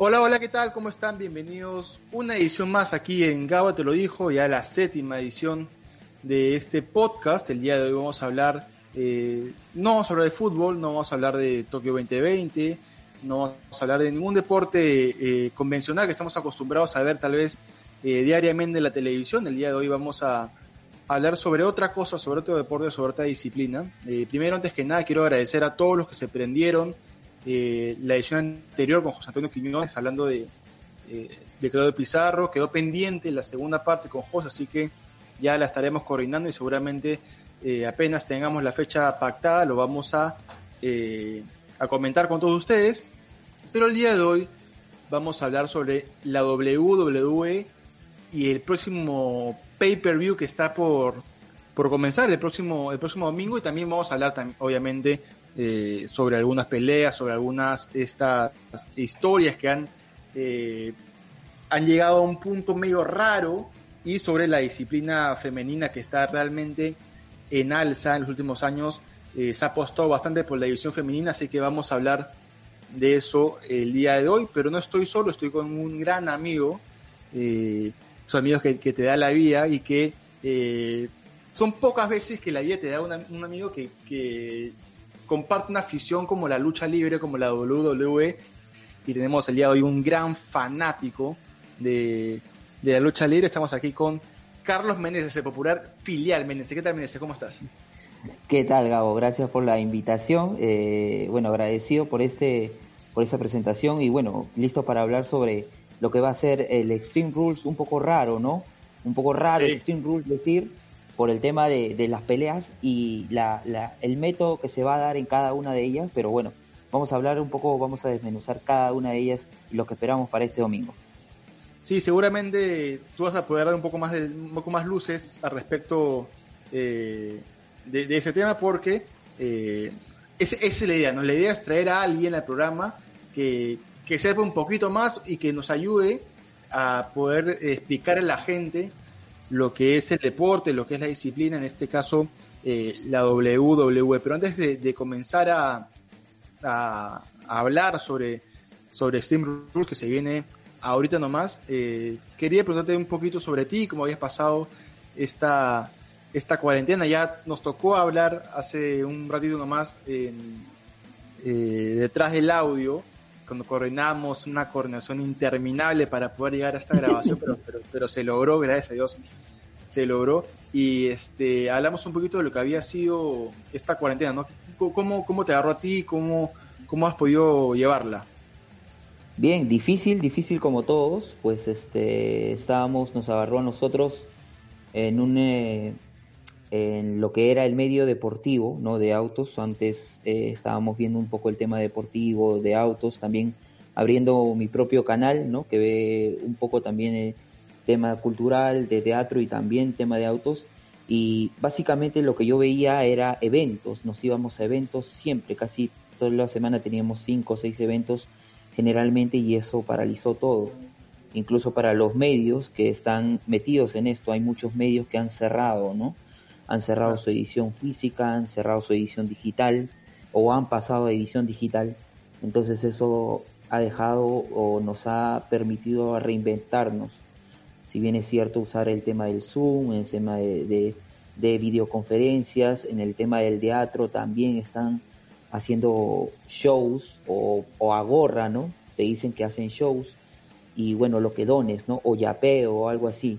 Hola, hola, ¿qué tal? ¿Cómo están? Bienvenidos una edición más aquí en Gabo Te lo dijo, ya la séptima edición de este podcast. El día de hoy vamos a hablar, eh, no vamos a hablar de fútbol, no vamos a hablar de Tokio 2020, no vamos a hablar de ningún deporte eh, convencional que estamos acostumbrados a ver tal vez eh, diariamente en la televisión. El día de hoy vamos a hablar sobre otra cosa, sobre otro deporte, sobre otra disciplina. primero, antes que nada, quiero agradecer a todos los que se prendieron la edición anterior con José Antonio Quiñones hablando de, de Claudio Pizarro. Quedó pendiente la segunda parte con José, así que ya la estaremos coordinando y seguramente eh, apenas tengamos la fecha pactada lo vamos a, eh, a comentar con todos ustedes. Pero el día de hoy vamos a hablar sobre la WWE y el próximo pay-per-view que está por, por comenzar el próximo, el próximo domingo y también vamos a hablar obviamente eh, sobre algunas peleas, sobre algunas estas historias que han, han llegado a un punto medio raro y sobre la disciplina femenina que está realmente en alza en los últimos años. Eh, se ha apostado bastante por la división femenina, así que vamos a hablar de eso el día de hoy, pero no estoy solo, estoy con un gran amigo, eh, son amigos que, te da la vida y que eh, son pocas veces que la vida te da un amigo que, comparte una afición como la lucha libre, como la WWE, y tenemos el día de hoy un gran fanático de, de la lucha libre. Estamos aquí con Carlos Meneses, el popular filial Meneses. ¿Qué tal, Meneses? ¿Cómo estás? ¿Qué tal, Gabo? Gracias por la invitación. Eh, bueno, agradecido por este por esta presentación y bueno, listo para hablar sobre lo que va a ser el Extreme Rules, un poco raro, ¿no? Un poco raro Extreme Rules decir, por el tema de, de las peleas y la, la, el método que se va a dar en cada una de ellas, pero bueno, vamos a hablar un poco, vamos a desmenuzar cada una de ellas y lo que esperamos para este domingo. Sí, seguramente tú vas a poder dar un poco más, de, un poco más luces al respecto eh, de, ese tema porque eh, esa es la idea, ¿no? La idea es traer a alguien al programa que, que sepa un poquito más y que nos ayude a poder explicar a la gente lo que es el deporte, lo que es la disciplina, en este caso eh, la WWE. Pero antes de, comenzar a, a, hablar sobre, sobre Steam Rules, que se viene ahorita nomás, eh, quería preguntarte un poquito sobre ti, cómo habías pasado esta, esta cuarentena. Ya nos tocó hablar hace un ratito nomás eh, detrás del audio, cuando coordinamos una coordinación interminable para poder llegar a esta grabación, pero, pero, se logró, gracias a Dios, se logró. Y este, hablamos un poquito de lo que había sido esta cuarentena, ¿no? ¿Cómo, cómo te agarró a ti? ¿Cómo, cómo has podido llevarla? Bien, difícil, difícil como todos, pues este, estábamos, nos agarró a nosotros en un, eh, en lo que era el medio deportivo, ¿no? De autos. Antes eh, estábamos viendo un poco el tema deportivo, de autos, también abriendo mi propio canal, ¿no? Que ve un poco también el tema cultural, de teatro y también tema de autos. Y básicamente lo que yo veía era eventos, nos íbamos a eventos siempre, casi toda la semana teníamos cinco o seis eventos generalmente y eso paralizó todo. Incluso para los medios que están metidos en esto, hay muchos medios que han cerrado, ¿no? Han cerrado su edición física, han cerrado su edición digital o han pasado a edición digital. Entonces eso ha dejado o nos ha permitido reinventarnos. Si bien es cierto usar el tema del Zoom, el tema de, de videoconferencias, en el tema del teatro también están haciendo shows o, o a gorra, ¿no? Te dicen que hacen shows y bueno, lo que dones, ¿no? O yapeo o algo así.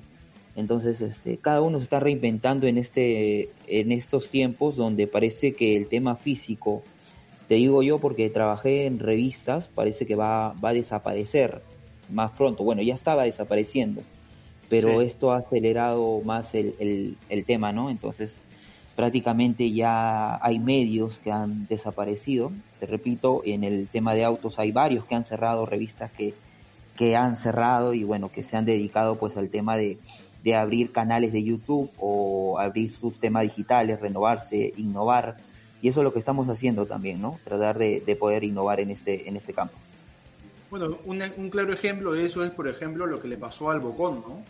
Entonces, este, cada uno se está reinventando en este, en estos tiempos donde parece que el tema físico, te digo yo porque trabajé en revistas, parece que va, va a desaparecer más pronto. Bueno, ya estaba desapareciendo, pero esto ha acelerado más el, el, el tema, ¿no? Entonces, prácticamente ya hay medios que han desaparecido. Te repito, en el tema de autos hay varios que han cerrado, revistas que, que han cerrado y bueno, que se han dedicado pues al tema de, de abrir canales de YouTube o abrir sus temas digitales, renovarse, innovar. Y eso es lo que estamos haciendo también, ¿no? Tratar de, de poder innovar en este, en este campo. Bueno, un, un, claro ejemplo de eso es, por ejemplo, lo que le pasó al Bocón, ¿no?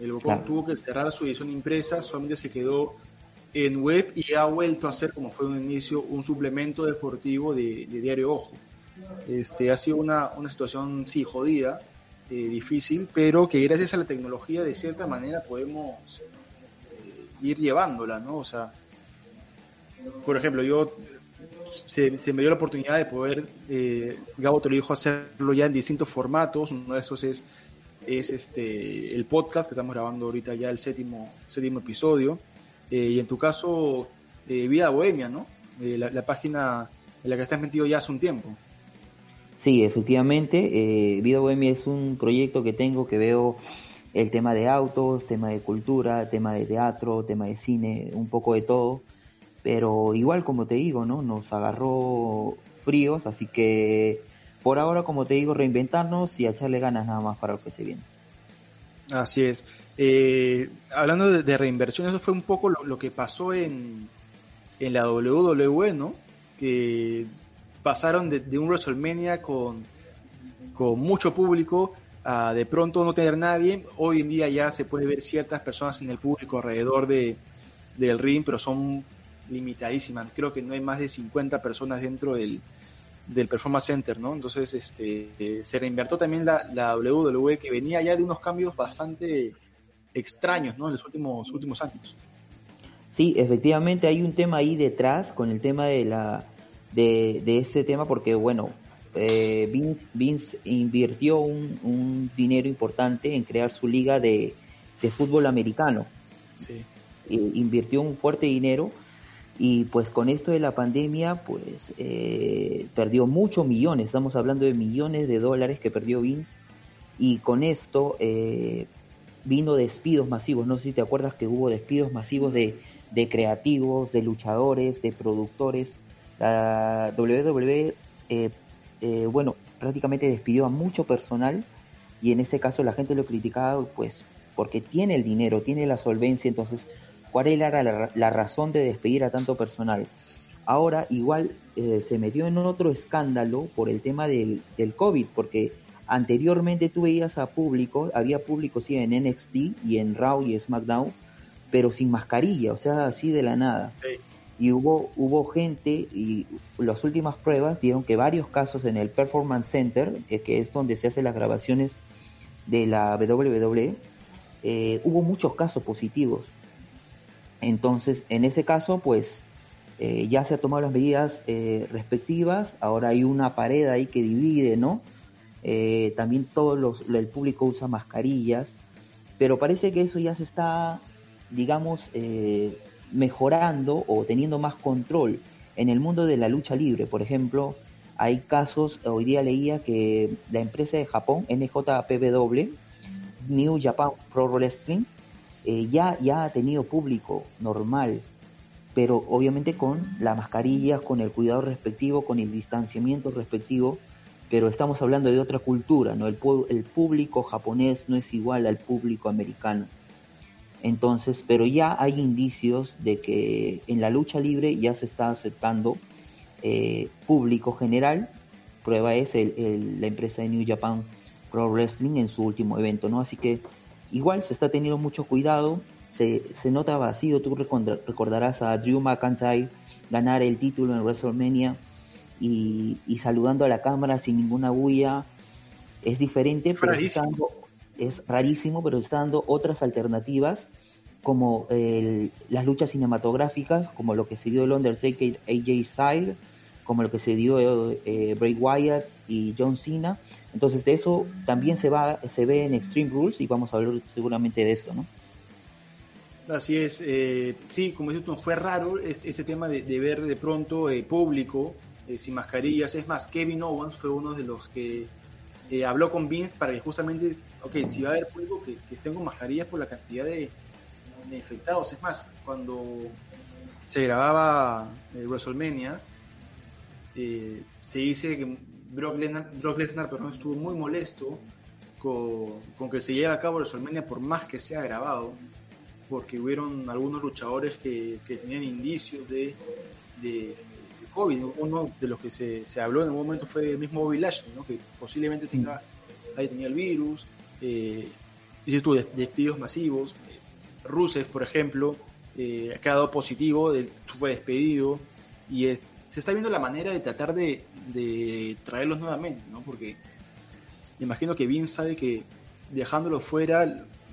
El Bocón tuvo que cerrar su edición impresa, solamente se quedó en web y ha vuelto a ser, como fue un inicio, un suplemento deportivo de, Diario Ojo. Este, ha sido una, una situación, sí, jodida, eh, difícil, pero que gracias a la tecnología de cierta manera podemos eh, ir llevándola, ¿no? O sea, por ejemplo, yo se, me dio la oportunidad de poder, eh, Gabo te lo dijo, hacerlo ya en distintos formatos, uno de esos es, es este, el podcast que estamos grabando ahorita ya el séptimo, séptimo episodio, y en tu caso, Vida Bohemia, ¿no? La página en la que estás metido ya hace un tiempo. Sí, efectivamente, eh, Vida Bohemia es un proyecto que tengo que veo el tema de autos, tema de cultura, tema de teatro, tema de cine, un poco de todo. Pero igual, como te digo, ¿no? Nos agarró fríos, así que por ahora, como te digo, reinventarnos y echarle ganas nada más para lo que se viene. Así es. Eh, hablando de, reinversión, eso fue un poco lo, que pasó en, en la WWE, ¿no? Que pasaron de, un WrestleMania con, con mucho público a de pronto no tener nadie. Hoy en día ya se puede ver ciertas personas en el público alrededor de, del ring, pero son limitadísimas. Creo que no hay más de 50 personas dentro del, del Performance Center, ¿no? Entonces este, se reinvertó también la, la WWE que venía ya de unos cambios bastante extraños, ¿no? En los últimos, últimos años. Sí, efectivamente hay un tema ahí detrás con el tema de la de, de este tema porque, bueno, eh, Vince, invirtió un, dinero importante en crear su liga de, fútbol americano. Sí. invirtió un fuerte dinero y pues con esto de la pandemia pues eh, perdió muchos millones, estamos hablando de millones de dólares que perdió Vince y con esto eh, vino despidos masivos, no sé si te acuerdas que hubo despidos masivos de, de creativos, de luchadores, de productores, la WWE, eh, eh, bueno, prácticamente despidió a mucho personal y en ese caso la gente lo criticaba pues porque tiene el dinero, tiene la solvencia, entonces, ¿cuál era la, razón de despedir a tanto personal? Ahora igual eh, se metió en otro escándalo por el tema del, del COVID, porque anteriormente tú veías a público, había público sí en NXT y en Raw y SmackDown, pero sin mascarilla, o sea, así de la nada y hubo, hubo gente y las últimas pruebas dieron que varios casos en el Performance Center, que, es donde se hacen las grabaciones de la WWE, eh, hubo muchos casos positivos. Entonces, en ese caso, pues eh, ya se han tomado las medidas eh, respectivas, ahora hay una pared ahí que divide, ¿no? también todo los, el público usa mascarillas, pero parece que eso ya se está, digamos, mejorando o teniendo más control en el mundo de la lucha libre. Por ejemplo, hay casos, hoy día leía que la empresa de Japón, NJPW, New Japan Pro Wrestling, eh, ya, ya ha tenido público normal, pero obviamente con la mascarilla, con el cuidado respectivo, con el distanciamiento respectivo, pero estamos hablando de otra cultura, ¿no? El, el público japonés no es igual al público americano. Entonces, pero ya hay indicios de que en la lucha libre ya se está aceptando eh, público general. Prueba es la empresa de New Japan Pro Wrestling en su último evento, ¿no? Así que igual se está teniendo mucho cuidado. Se, nota vacío. Tú recordarás a Drew McIntyre ganar el título en WrestleMania y, saludando a la cámara sin ninguna bulla. Es diferente, pero es rarísimo, pero está dando otras alternativas como las luchas cinematográficas, como lo que se dio el Undertaker AJ Styles, como lo que se dio eh, Bray Wyatt y John Cena. Entonces de eso también se va se ve en Extreme Rules y vamos a hablar seguramente de eso, ¿no? Así es, eh, sí, como dices tú, fue raro ese tema de, ver de pronto eh, público eh, sin mascarillas. Es más, Kevin Owens fue uno de los que eh, habló con Vince para que justamente, ok, si va a haber público que, que con mascarillas por la cantidad de, infectados. Es más, cuando se grababa el WrestleMania, eh, se dice que Brock Lesnar, Brock Lesnar estuvo muy molesto con, que se lleve a cabo WrestleMania por más que sea grabado, porque hubieron algunos luchadores que, tenían indicios de, de, este, COVID. Uno de los que se, se, habló en un momento fue el mismo Bobby Lashley, que posiblemente tenga, ahí tenía el virus. Eh, dices tú, despidos masivos. Rusev, por ejemplo, eh, ha quedado positivo, fue despedido y se está viendo la manera de tratar de, de traerlos nuevamente, ¿no? Porque me imagino que Vince sabe que dejándolo fuera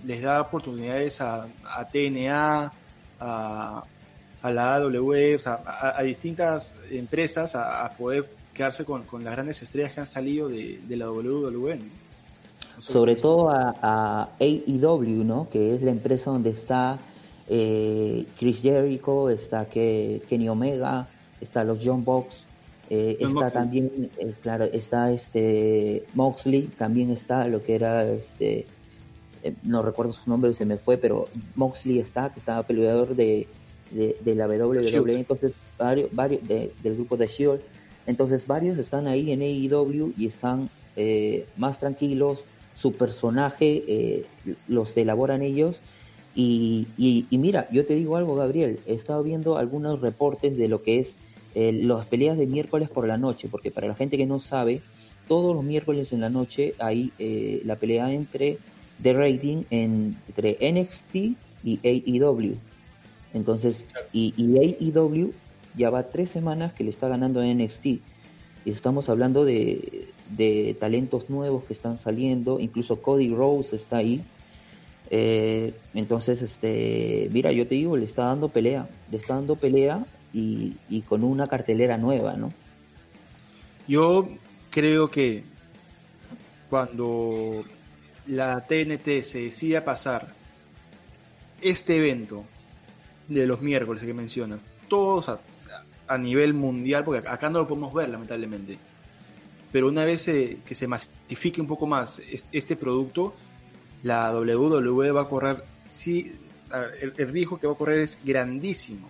les da oportunidades a, TNA, a, a la AW, o sea, a, distintas empresas a, poder quedarse con, con, las grandes estrellas que han salido de, de la WWE. Sobre todo a, AEW, ¿no? Que es la empresa donde está eh, Chris Jericho, está que, Kenny Omega, está los John Box, eh, está también, eh, claro, está este Moxley, también está lo que era este, no recuerdo su nombre, se me fue, pero Moxley está, que estaba peleador de, de, la WWE, entonces varios, varios del grupo de Shield, entonces varios están ahí en AEW y están más tranquilos, su personaje los elaboran ellos y, y, mira, yo te digo algo, Gabriel, he estado viendo algunos reportes de lo que es eh, las peleas de miércoles por la noche, porque para la gente que no sabe, todos los miércoles en la noche hay eh, la pelea entre The Rating entre NXT y AEW. Entonces, y, y, AEW ya va tres semanas que le está ganando a NXT. Y estamos hablando de, de talentos nuevos que están saliendo, incluso Cody Rose está ahí eh, entonces, este, mira, yo te digo, le está dando pelea, le está dando pelea y, con una cartelera nueva, ¿no? Yo creo que cuando la TNT se decida pasar este evento de los miércoles que mencionas, todos a, nivel mundial, porque acá no lo podemos ver lamentablemente, pero una vez que se masifique un poco más este producto, la WWE va a correr, sí, el, riesgo que va a correr es grandísimo.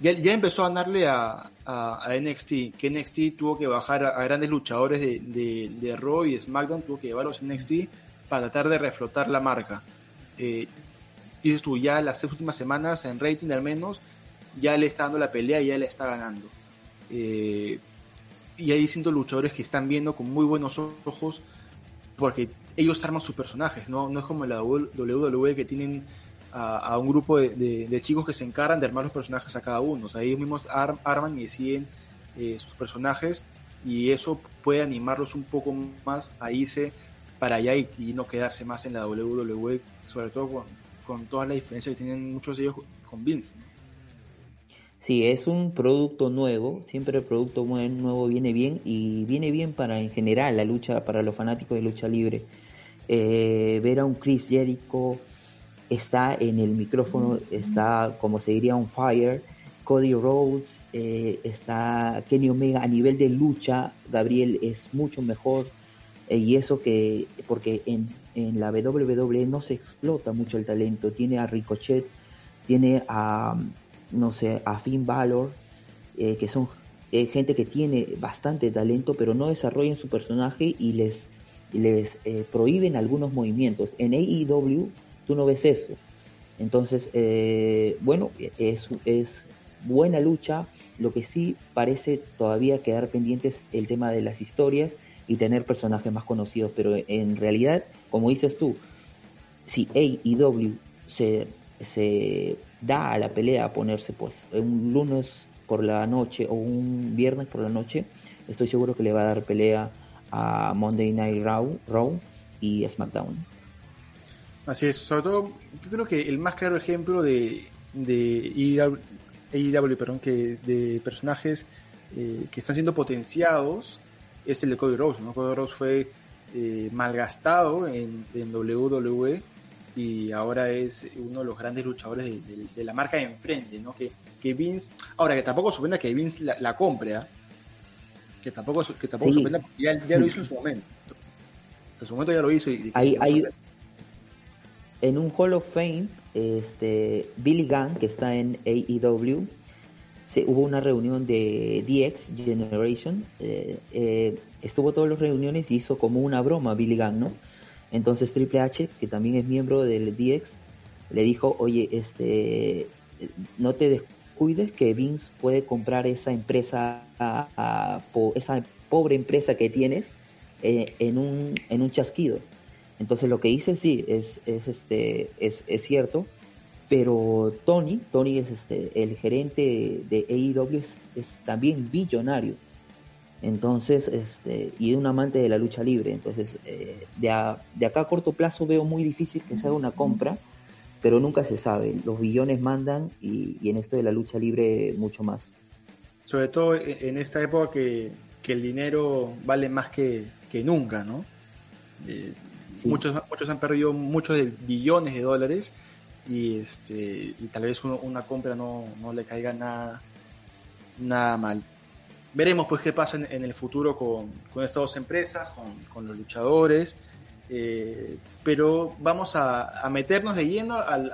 ya, empezó a ganarle a, a, NXT, que NXT tuvo que bajar a, grandes luchadores de, de, de, Raw y SmackDown, tuvo que llevarlos a NXT para tratar de reflotar la marca. Eh, dices tú, ya las últimas semanas, en rating al menos, ya le está dando la pelea y ya le está ganando. Eh, y hay distintos luchadores que están viendo con muy buenos ojos porque ellos arman sus personajes, ¿no? No es como la WWE que tienen a, un grupo de, chicos que se encargan de armar los personajes a cada uno. O sea, ellos mismos arman y deciden eh, sus personajes y eso puede animarlos un poco más a irse para allá y, no quedarse más en la WWE, sobre todo con, con todas las diferencias que tienen muchos de ellos con Vince. Sí, es un producto nuevo, siempre el producto nuevo viene bien y viene bien para en general la lucha, para los fanáticos de lucha libre. Eh, ver a un Chris Jericho está en el micrófono, está como se diría on fire. Cody Rhodes, eh, está Kenny Omega a nivel de lucha, Gabriel es mucho mejor. Eh, y eso que, porque en, en la WWE no se explota mucho el talento, tiene a Ricochet, tiene a no sé, a Finn Balor, eh, que son eh, gente que tiene bastante talento, pero no desarrollan su personaje y les, les eh, prohíben algunos movimientos. En AEW tú no ves eso. Entonces, bueno, es, es buena lucha. Lo que sí parece todavía quedar pendientes el tema de las historias y tener personajes más conocidos, pero en realidad, como dices tú, si AEW se, se da a la pelea a ponerse pues un lunes por la noche o un viernes por la noche, estoy seguro que le va a dar pelea a Monday Night Raw, Raw y SmackDown. Así es, sobre todo yo creo que el más claro ejemplo de, de AEW, perdón, que de personajes eh, que están siendo potenciados es el de Cody Rose. ¿no? Cody Rose fue eh, malgastado en WWE y ahora es uno de los grandes luchadores de, la marca de enfrente, ¿no? Que, que, Vince, ahora que tampoco sorprenda que Vince la, compre, ¿ah? que tampoco, que tampoco sorprenda porque ya, lo hizo en su momento. En su momento ya lo hizo y, hay, hay, en un Hall of Fame, este, Billy Gunn, que está en AEW, se, hubo una reunión de DX Generation, eh, eh, estuvo todas las reuniones y hizo como una broma Billy Gunn, ¿no? Entonces Triple H, que también es miembro del DX, le dijo, oye, este, no te descuides que Vince puede comprar esa empresa, esa pobre empresa que tienes eh, en, un, en un chasquido. Entonces lo que dice sí es, es, este, es, es cierto, pero Tony, Tony es este, el gerente de AEW, es, también billonario. Entonces, este, y es un amante de la lucha libre. Entonces, eh, de, de acá a corto plazo veo muy difícil que se haga una compra, pero nunca se sabe. Los billones mandan y, en esto de la lucha libre mucho más. Sobre todo en esta época que, que el dinero vale más que, que nunca, ¿no? Eh, muchos, muchos han perdido muchos de billones de dólares y este y tal vez una compra no, no, le caiga nada, nada mal. Veremos pues qué pasa en, el futuro con, con, estas dos empresas, con, con los luchadores, eh, pero vamos a, meternos de lleno al,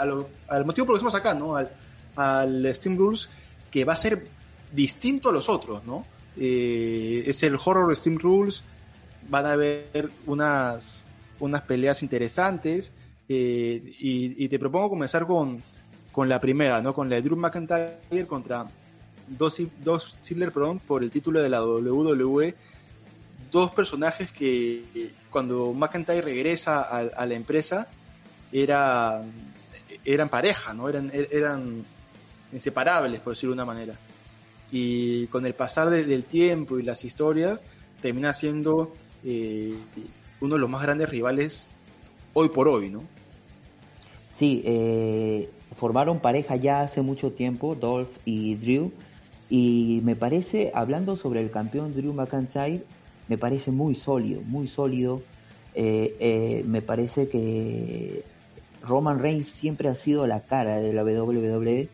al, motivo por el que estamos acá, ¿no? Al, al Steam Rules, que va a ser distinto a los otros, ¿no? Eh, es el Horror Steam Rules, van a haber unas, unas peleas interesantes, eh, y, te propongo comenzar con, con la primera, ¿no? Con la de Drew McIntyre contra dos, dos Ziggler, perdón, por el título de la WWE. Dos personajes que cuando McIntyre regresa a, la empresa era, eran pareja, ¿no? Eran, eran inseparables, por decirlo de una manera. Y con el pasar del tiempo y las historias, termina siendo eh, uno de los más grandes rivales hoy por hoy, ¿no? Sí, eh, formaron pareja ya hace mucho tiempo, Dolph y Drew, y me parece, hablando sobre el campeón Drew McIntyre, me parece muy sólido, muy sólido. Eh, eh, me parece que Roman Reigns siempre ha sido la cara de la WWE,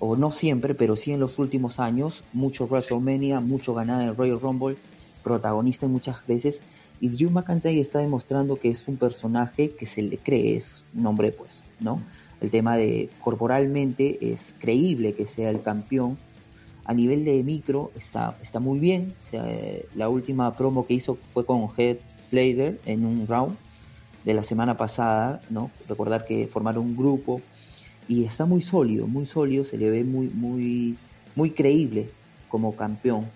o no siempre, pero sí en los últimos años, mucho WrestleMania, mucho ganar en Royal Rumble, protagonista muchas veces, y Drew McIntyre está demostrando que es un personaje que se le cree, es un hombre pues, ¿no? El tema de corporalmente es creíble que sea el campeón. A nivel de micro está, está muy bien. la última promo que hizo fue con Head Slater en un round de la semana pasada, ¿no? Recordar que formaron un grupo y está muy sólido, muy sólido, se le ve muy, muy, muy creíble como campeón.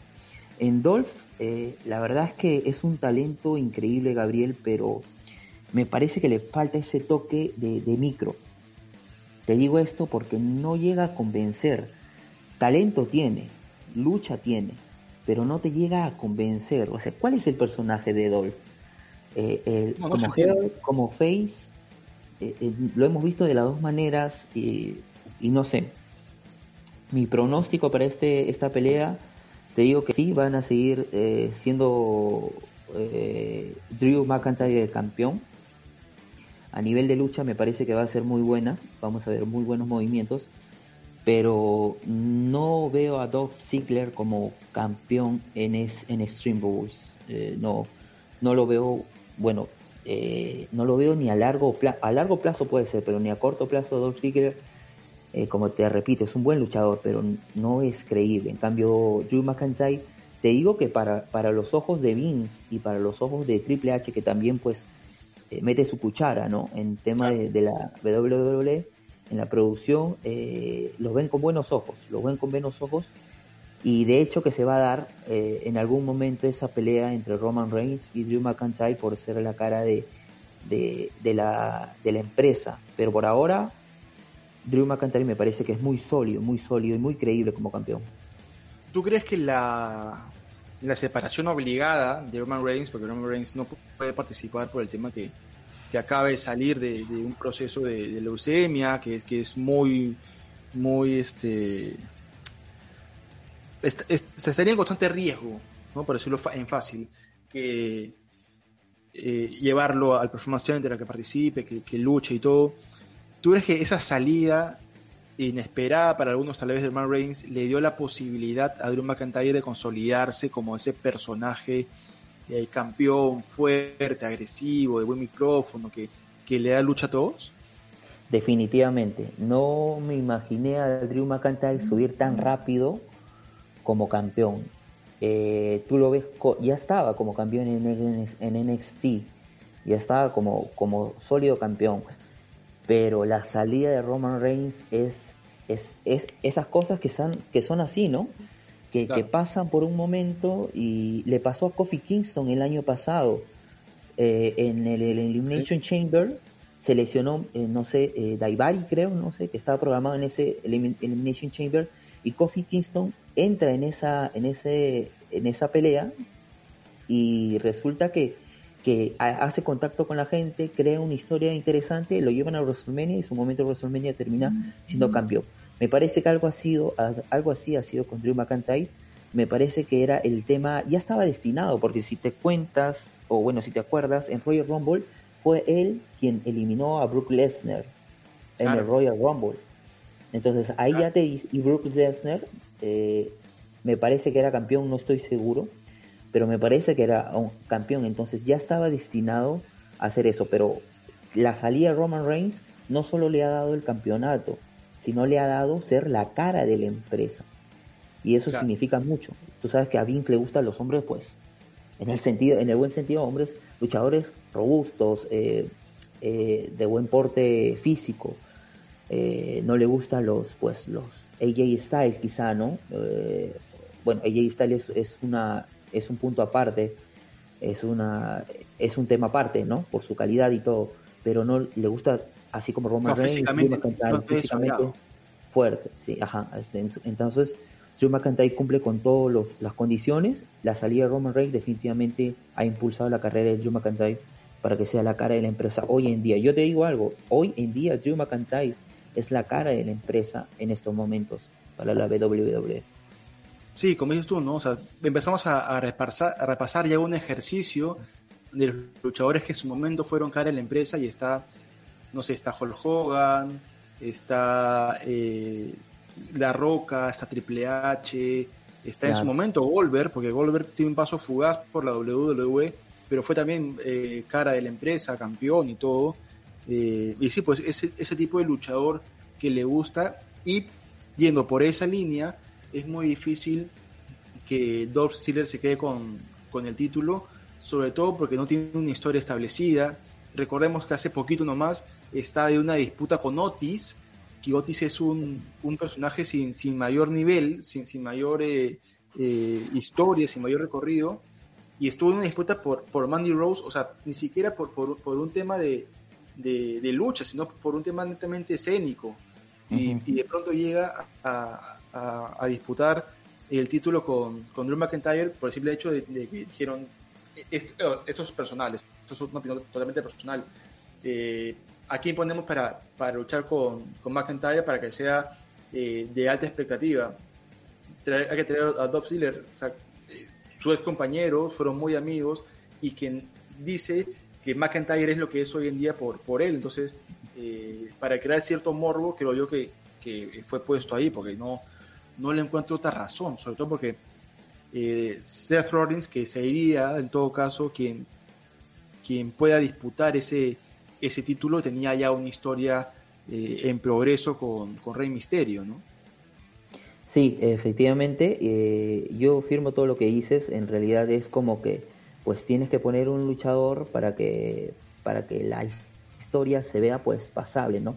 En Dolph, eh, la verdad es que es un talento increíble, Gabriel, pero me parece que le falta ese toque de, micro. Te digo esto porque no llega a convencer. Talento tiene, lucha tiene, pero no te llega a convencer. O sea, ¿cuál es el personaje de Dolph? Eh, como, Face, eh, lo hemos visto de las dos maneras y, y no sé. Mi pronóstico para este, esta pelea te digo que sí, van a seguir eh, siendo eh, Drew McIntyre el campeón. A nivel de lucha me parece que va a ser muy buena, vamos a ver muy buenos movimientos, pero no veo a Dolph Ziggler como campeón en, en Extreme Rules. Eh, no, no lo veo, bueno, no lo veo ni a largo plazo, a largo plazo puede ser, pero ni a corto plazo Dolph Ziggler eh, como te repito, es un buen luchador, pero no es creíble. En cambio, Drew McIntyre, te digo que para, para los ojos de Vince y para los ojos de Triple H, que también pues eh, mete su cuchara, ¿no? En tema de, la WWE, en la producción, eh, los ven con buenos ojos, los ven con buenos ojos. Y de hecho que se va a dar en algún momento esa pelea entre Roman Reigns y Drew McIntyre por ser la cara de, de, de, la, de la empresa. Pero por ahora Drew McIntyre me parece que es muy sólido, muy sólido y muy creíble como campeón. ¿Tú crees que la, la separación obligada de Roman Reigns, porque Roman Reigns no puede participar por el tema que, que acaba de salir de, un proceso de, leucemia, que es, que es muy, muy, este, se estaría en constante riesgo, ¿no? por decirlo en fácil, que eh, llevarlo al performance center a que participe, que, que luche y todo ¿Tú crees que esa salida inesperada para algunos tal vez de Roman Reigns le dio la posibilidad a Drew McIntyre de consolidarse como ese personaje eh, campeón fuerte, agresivo, de buen micrófono, que, le da lucha a todos? Definitivamente. No me imaginé a Drew McIntyre subir tan rápido como campeón. Eh, tú lo ves, ya estaba como campeón en, en NXT, ya estaba como, como sólido campeón pero la salida de Roman Reigns es, es, es esas cosas que son, que son así, ¿no? Que, que, pasan por un momento y le pasó a Kofi Kingston el año pasado. Eh, en el, Elimination Chamber, se lesionó, eh, no sé, eh, Daivari creo, no sé, que estaba programado en ese Elimination Chamber y Kofi Kingston entra en esa, en ese, en esa pelea y resulta que, que hace contacto con la gente, crea una historia interesante, lo llevan a WrestleMania y su momento de WrestleMania termina siendo campeón. Me parece que algo, ha sido, algo así ha sido con Drew McIntyre. Me parece que era el tema, ya estaba destinado, porque si te cuentas, o bueno, si te acuerdas, en Royal Rumble fue él quien eliminó a Brook Lesnar en el Royal Rumble. Entonces ahí ya te dice, y Brook Lesnar eh, me parece que era campeón, no estoy seguro, pero me parece que era un campeón, entonces ya estaba destinado a hacer eso, pero la salida de Roman Reigns no solo le ha dado el campeonato, sino le ha dado ser la cara de la empresa. Y eso significa mucho. Tú sabes que a Vince le gustan los hombres, pues, en el sentido, en el buen sentido, hombres luchadores robustos, eh, eh, de buen porte físico. Eh, no le gustan los, pues, los AJ Styles, quizá, ¿no? bueno, AJ Styles es, una, es un punto aparte, es una, es un tema aparte, ¿no? Por su calidad y todo, pero no le gusta así como Roman Reigns, físicamente, físicamente fuerte, sí, ajá. Este, entonces, Drew McIntyre cumple con todas las condiciones. La salida de Roman Reigns definitivamente ha impulsado la carrera de Drew McIntyre para que sea la cara de la empresa hoy en día. Yo te digo algo, hoy en día Drew McIntyre es la cara de la empresa en estos momentos para la WWE. Sí, como dices tú, ¿no? O sea, empezamos a, repasar, a repasar ya un ejercicio de los luchadores que en su momento fueron cara de la empresa y está no sé, está Hulk Hogan, está eh, La Roca, está Triple H, está en su momento Goldberg, porque Goldberg tiene un paso fugaz por la WWE, pero fue también eh, cara de la empresa, campeón y todo. Eh, y sí, pues ese, ese tipo de luchador que le gusta y yendo por esa línea, es muy difícil que Dolph Ziggler se quede con, con el título, sobre todo porque no tiene una historia establecida. Recordemos que hace poquito nomás está de una disputa con Otis, que Otis es un, personaje sin, sin, mayor nivel, sin, sin mayor eh, eh, historia, sin mayor recorrido, y estuvo en una disputa por, por Mandy Rose, o sea, ni siquiera por, por, un tema de, de, lucha, sino por un tema netamente escénico. y, de pronto llega a, a, disputar el título con, con, Drew McIntyre por el simple hecho de, que dijeron, esto, esto, es personal, esto es una opinión totalmente personal. Eh, ¿a quién ponemos para, para luchar con, con McIntyre para que sea eh, de alta expectativa? hay que tener a Dolph Ziggler, eh, su ex compañero, fueron muy amigos y quien dice que McIntyre es lo que es hoy en día por, por él. Entonces, eh, para crear cierto morbo, creo yo que, que, fue puesto ahí, porque no, no le encuentro otra razón, sobre todo porque Seth Rollins, que sería en todo caso quien, quien pueda disputar ese, ese título tenía ya una historia eh, en progreso con, con, Rey Misterio, ¿no? Sí, efectivamente, eh, yo firmo todo lo que dices, en realidad es como que pues tienes que poner un luchador para que, para que la historia se vea pues pasable, ¿no?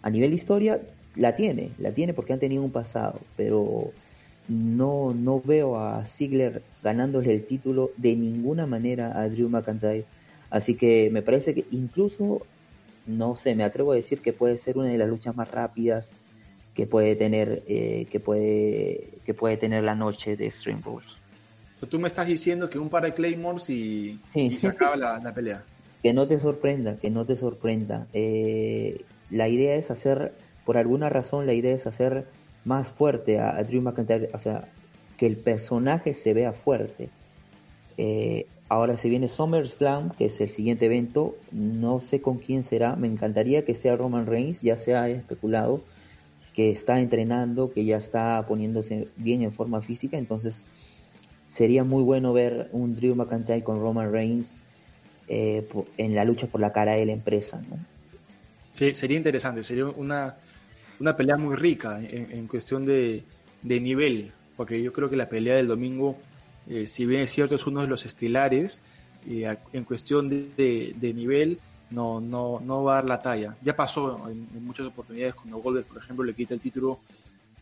A nivel historia la tiene, la tiene porque han tenido un pasado, pero no, no veo a Ziggler ganándole el título de ninguna manera a Drew McIntyre Así que me parece que incluso, no sé, me atrevo a decir que puede ser una de las luchas más rápidas que puede tener, eh, que puede, que puede tener la noche de Extreme Rules. tú me estás diciendo que un par de Claymores y, se acaba la, pelea. Que no te sorprenda, que no te sorprenda. Eh, la idea es hacer, por alguna razón, la idea es hacer más fuerte a, Drew McIntyre, o sea, que el personaje se vea fuerte. Eh, Ahora se viene SummerSlam, que es el siguiente evento. No sé con quién será. Me encantaría que sea Roman Reigns. Ya se ha especulado que está entrenando, que ya está poniéndose bien en forma física. Entonces sería muy bueno ver un Drew McIntyre con Roman Reigns eh, en la lucha por la cara de la empresa. Sí, sería interesante. Sería una, una pelea muy rica en, cuestión de, de nivel. Porque yo creo que la pelea del domingo eh, si bien es cierto, es uno de los estelares, eh, en cuestión de, nivel no, no, no va a dar la talla. Ya pasó en, muchas oportunidades cuando Goldberg, por ejemplo, le quita el título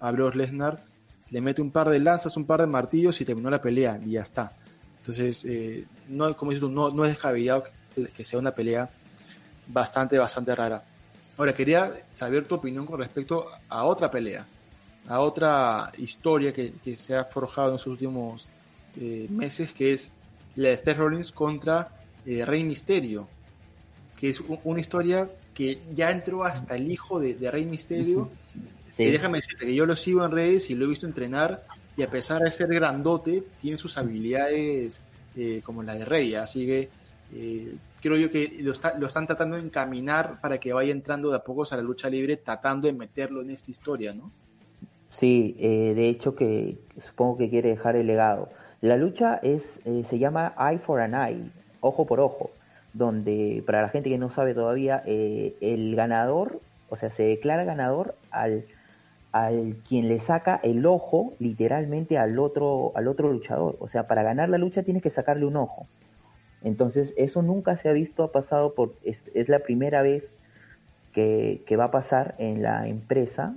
a Brock Lesnar, le mete un par de lanzas, un par de martillos y terminó la pelea y ya está. Entonces, eh, no, como dices tú, no, no es descabellado que, sea una pelea bastante, bastante rara. Ahora, quería saber tu opinión con respecto a otra pelea, a otra historia que, se ha forjado en los últimos eh, meses, que es la de Seth Rollins contra eh, Rey Misterio, que es una historia que ya entró hasta el hijo de, Rey Misterio. Y déjame decirte que yo lo sigo en redes y lo he visto entrenar y a pesar de ser grandote, tiene sus habilidades eh, como la de Rey, así que creo yo que lo, están tratando de encaminar para que vaya entrando de a pocos a la lucha libre, tratando de meterlo en esta historia, ¿no? Sí, eh, de hecho que supongo que quiere dejar el legado. La lucha es se llama Eye for an Eye, ojo por ojo, donde para la gente que no sabe todavía, el ganador, o sea, se declara ganador al al quien le saca el ojo literalmente al otro, al otro luchador. O sea, para ganar la lucha tienes que sacarle un ojo. Entonces, eso nunca se ha visto, ha pasado por, es, la primera vez que, va a pasar en la empresa.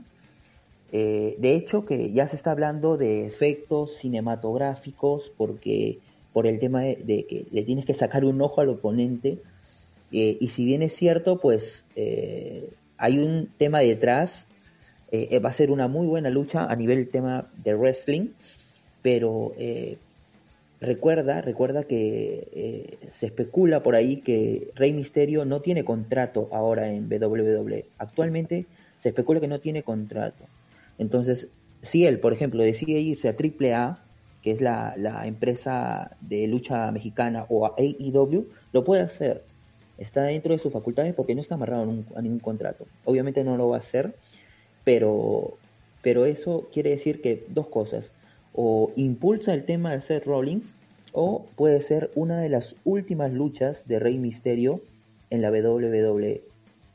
Eh, de hecho, que ya se está hablando de efectos cinematográficos porque por el tema de, que le tienes que sacar un ojo al oponente. Eh, y si bien es cierto, pues eh, hay un tema detrás va a ser una muy buena lucha a nivel tema de wrestling, pero recuerda, recuerda que eh, se especula por ahí que Rey Misterio no tiene contrato ahora en WWE. Actualmente se especula que no tiene contrato. Entonces, si él, por ejemplo, decide irse a AAA, que es la, empresa de lucha mexicana, o a AEW, lo puede hacer. Está dentro de sus facultades porque no está amarrado a ningún contrato. Obviamente no lo va a hacer pero, pero eso quiere decir que dos cosas, o impulsa el tema de Seth Rollins, o puede ser una de las últimas luchas de Rey Misterio en la WWE.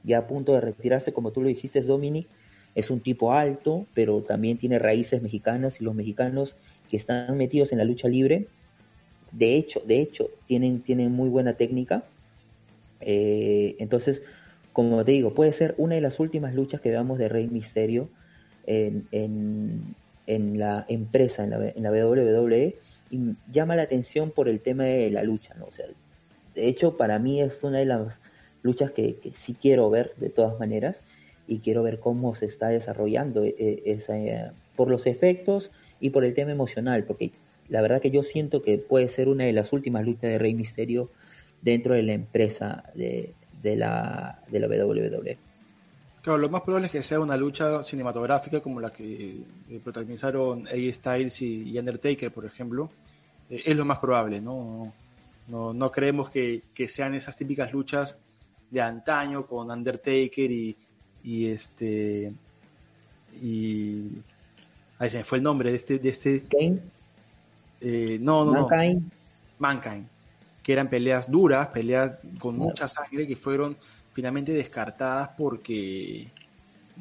Ya a punto de retirarse, como tú lo dijiste, Dominic, es un tipo alto, pero también tiene raíces mexicanas y los mexicanos que están metidos en la lucha libre, de hecho, de hecho, tienen, tienen muy buena técnica. Eh, entonces, como te digo, puede ser una de las últimas luchas que veamos de Rey Misterio en, en, la empresa, en la, en la, WWE, y llama la atención por el tema de la lucha, ¿no? O sea, de hecho, para mí es una de las luchas que, sí quiero ver de todas maneras, y quiero ver cómo se está desarrollando eh, eh, esa, eh, por los efectos y por el tema emocional, porque la verdad que yo siento que puede ser una de las últimas luchas de Rey Misterio dentro de la empresa de, de la, de la WWE. Claro, lo más probable es que sea una lucha cinematográfica como la que eh, protagonizaron AJ Styles y, Undertaker, por ejemplo. Eh, es lo más probable, ¿no? No, no creemos que, sean esas típicas luchas de antaño con Undertaker y, y este. Y. Ahí se me fue el nombre de este. De este Kane. Eh, no, no, Mankind. Mankind que eran peleas duras, peleas con mucha sangre que fueron descartadas porque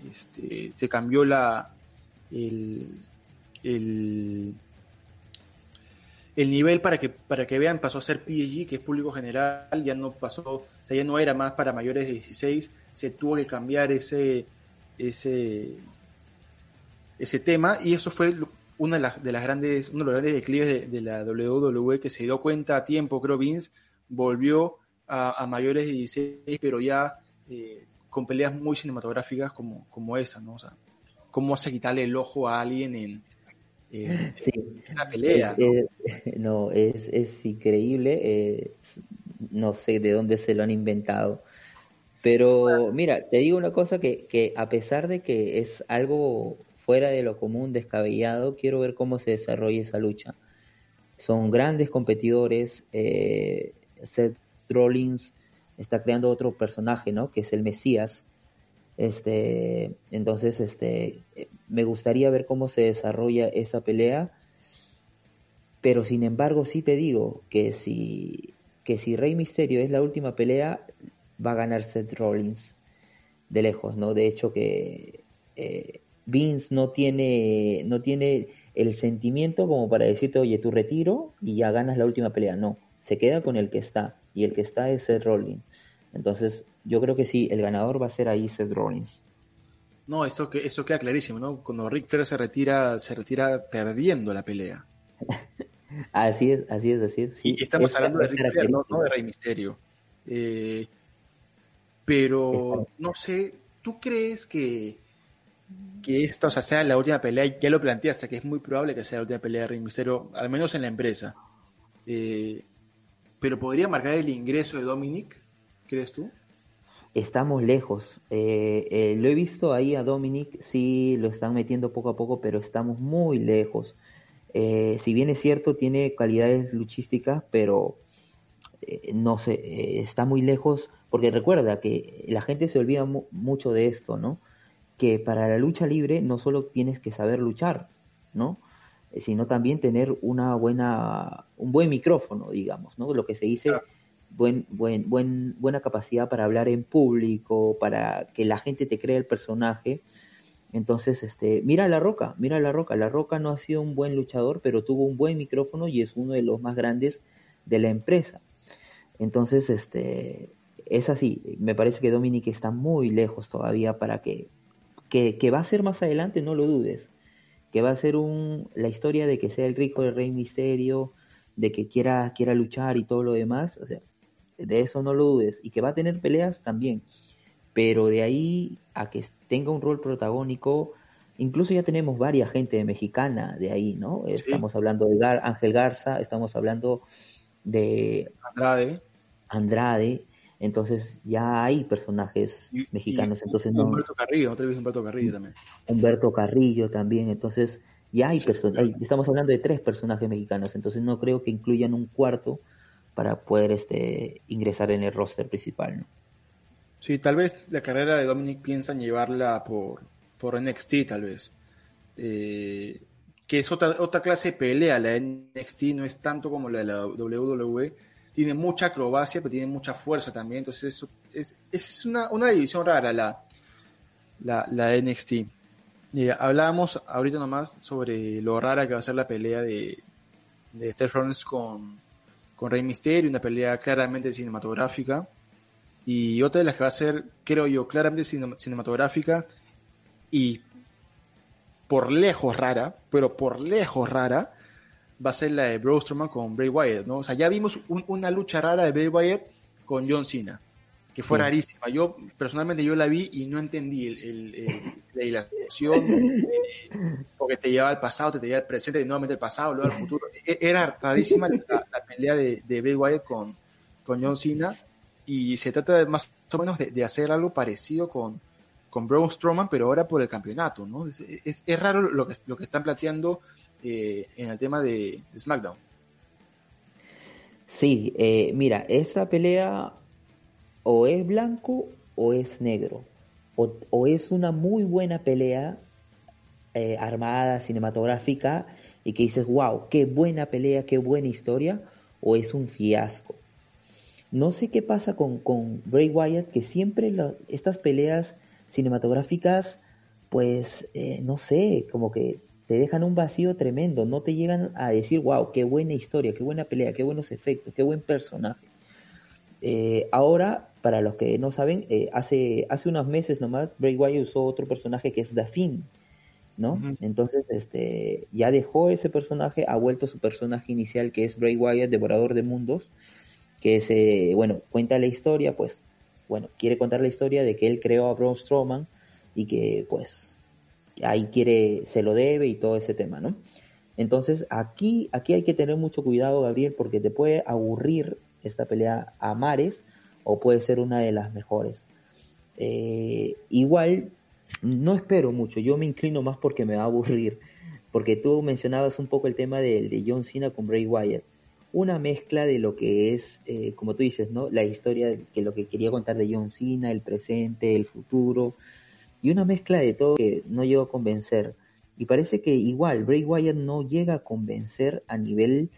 este, se cambió la el, el, nivel para que para que vean pasó a ser PG, que es público general, ya no pasó, o sea, ya no era más para mayores de 16, se tuvo que cambiar ese ese ese tema y eso fue una de las, de las grandes, uno de los grandes declives de, la WWE que se dio cuenta a tiempo, creo Vince, volvió a, mayores de 16, pero ya eh, con peleas muy cinematográficas como, como esa, ¿no? O sea, cómo hace quitarle el ojo a alguien en, en, la pelea. ¿no? Es, es, increíble, eh, no sé de dónde se lo han inventado. Pero mira, te digo una cosa que, que a pesar de que es algo fuera de lo común, descabellado, quiero ver cómo se desarrolla esa lucha. Son grandes competidores, eh, Seth Rollins está creando otro personaje, ¿no? Que es el Mesías. Este, entonces, este, me gustaría ver cómo se desarrolla esa pelea. Pero sin embargo, sí te digo que si, que si Rey Misterio es la última pelea, va a ganar Seth Rollins de lejos, ¿no? De hecho que eh, Vince no tiene, no tiene el sentimiento como para decirte, oye, tu retiro y ya ganas la última pelea. No, se queda con el que está. Y el que está es Seth Rollins. Entonces, yo creo que sí, el ganador va a ser ahí Seth Rollins. No, eso, que, eso queda clarísimo, ¿no? Cuando Rick Flair se retira, se retira perdiendo la pelea. así es, así es, así es. y estamos hablando de Rick Flair, no, de Rey Misterio. Eh, pero no sé, ¿tú crees que, que esta o sea, sea la última pelea? Ya lo planteaste, que es muy probable que sea la última pelea de Rey Mysterio, al menos en la empresa. Eh, pero podría marcar el ingreso de Dominic, ¿crees tú? Estamos lejos. Eh, eh, lo he visto ahí a Dominic, sí lo están metiendo poco a poco, pero estamos muy lejos. si bien es cierto, tiene cualidades luchísticas, pero no sé, está muy lejos, porque recuerda que la gente se olvida mucho de esto, ¿no? Que para la lucha libre no solo tienes que saber luchar, ¿no? Sino también tener una buena, un buen micrófono, digamos, ¿no? Lo que se dice, buen, buen, buen, buena capacidad para hablar en público, para que la gente te crea el personaje. Entonces, este, mira La Roca, mira La Roca. La Roca no ha sido un buen luchador, pero tuvo un buen micrófono y es uno de los más grandes de la empresa. Entonces, este, es así. Me parece que Dominic está muy lejos todavía para que, que, que va a ser más adelante, no lo dudes que va a ser un, la historia de que sea el rico del rey misterio, de que quiera, quiera luchar y todo lo demás, o sea, de eso no lo dudes, y que va a tener peleas también, pero de ahí a que tenga un rol protagónico, incluso ya tenemos varias gente mexicana de ahí, ¿no? Estamos hablando de Ángel Garza, estamos hablando de Andrade. Andrade, entonces ya hay personajes mexicanos. entonces no, Humberto Carrillo, otra vez Humberto Carrillo también. Humberto Carrillo también, entonces ya hay personas, estamos hablando de tres personajes mexicanos, entonces no creo que incluyan un cuarto para poder este ingresar en el roster principal, ¿no? Sí, tal vez la carrera de Dominic piensan llevarla por, por NXT, tal vez. Eh, que es otra, otra clase de pelea, la NXT no es tanto como la de la WWE, tiene mucha acrobacia, pero tiene mucha fuerza también. Entonces es, es una, división rara la, la, NXT. Hablábamos ahorita nomás sobre lo rara que va a ser la pelea de, de Steph Rollins con, con Rey Mysterio, una pelea claramente cinematográfica. Y otra de las que va a ser, creo yo, claramente cinematográfica y por lejos rara, pero por lejos rara, va a ser la de Braun Strowman con Bray Wyatt, ¿no? O sea, ya vimos una lucha rara de Bray Wyatt con John Cena, que fue rarísima. Yo, personalmente, yo la vi y no entendí el, la ilación, eh, porque te llevaba al pasado, te llevaba al presente, y nuevamente el pasado, luego al futuro. E, era rarísima la, pelea de, de, Bray Wyatt con, con John Cena, y se trata de, más o menos de, hacer algo parecido con, con Braun Strowman, pero ahora por el campeonato, ¿no? Es, es, raro lo que, lo que están planteando eh, en el tema de, SmackDown. Sí, eh, mira, esta pelea o es blanco o es negro. O, es una muy buena pelea eh, armada, cinematográfica, y que dices, wow, qué buena pelea, qué buena historia, o es un fiasco. No sé qué pasa con, con Bray Wyatt, que siempre estas peleas cinematográficas, pues, no sé, como que te dejan un vacío tremendo, no te llegan a decir, wow, qué buena historia, qué buena pelea, qué buenos efectos, qué buen personaje. Eh, ahora, para los que no saben, eh, hace, hace unos meses nomás, Bray Wyatt usó otro personaje que es The ¿no? Entonces, este, ya dejó ese personaje, ha vuelto su personaje inicial que es Bray Wyatt, Devorador de Mundos, que se, bueno, cuenta la historia, pues, bueno, quiere contar la historia de que él creó a Braun Strowman y que, pues, ahí quiere, se lo debe y todo ese tema, ¿no? Entonces aquí, aquí hay que tener mucho cuidado, Gabriel, porque te puede aburrir esta pelea a mares o puede ser una de las mejores. Eh, igual, no espero mucho, yo me inclino más porque me va a aburrir, porque tú mencionabas un poco el tema de, de John Cena con Bray Wyatt. Una mezcla de lo que es, eh, como tú dices, ¿no? La historia, que lo que quería contar de John Cena, el presente, el futuro, y una mezcla de todo que no llegó a convencer. Y parece que igual Bray Wyatt no llega a convencer a nivel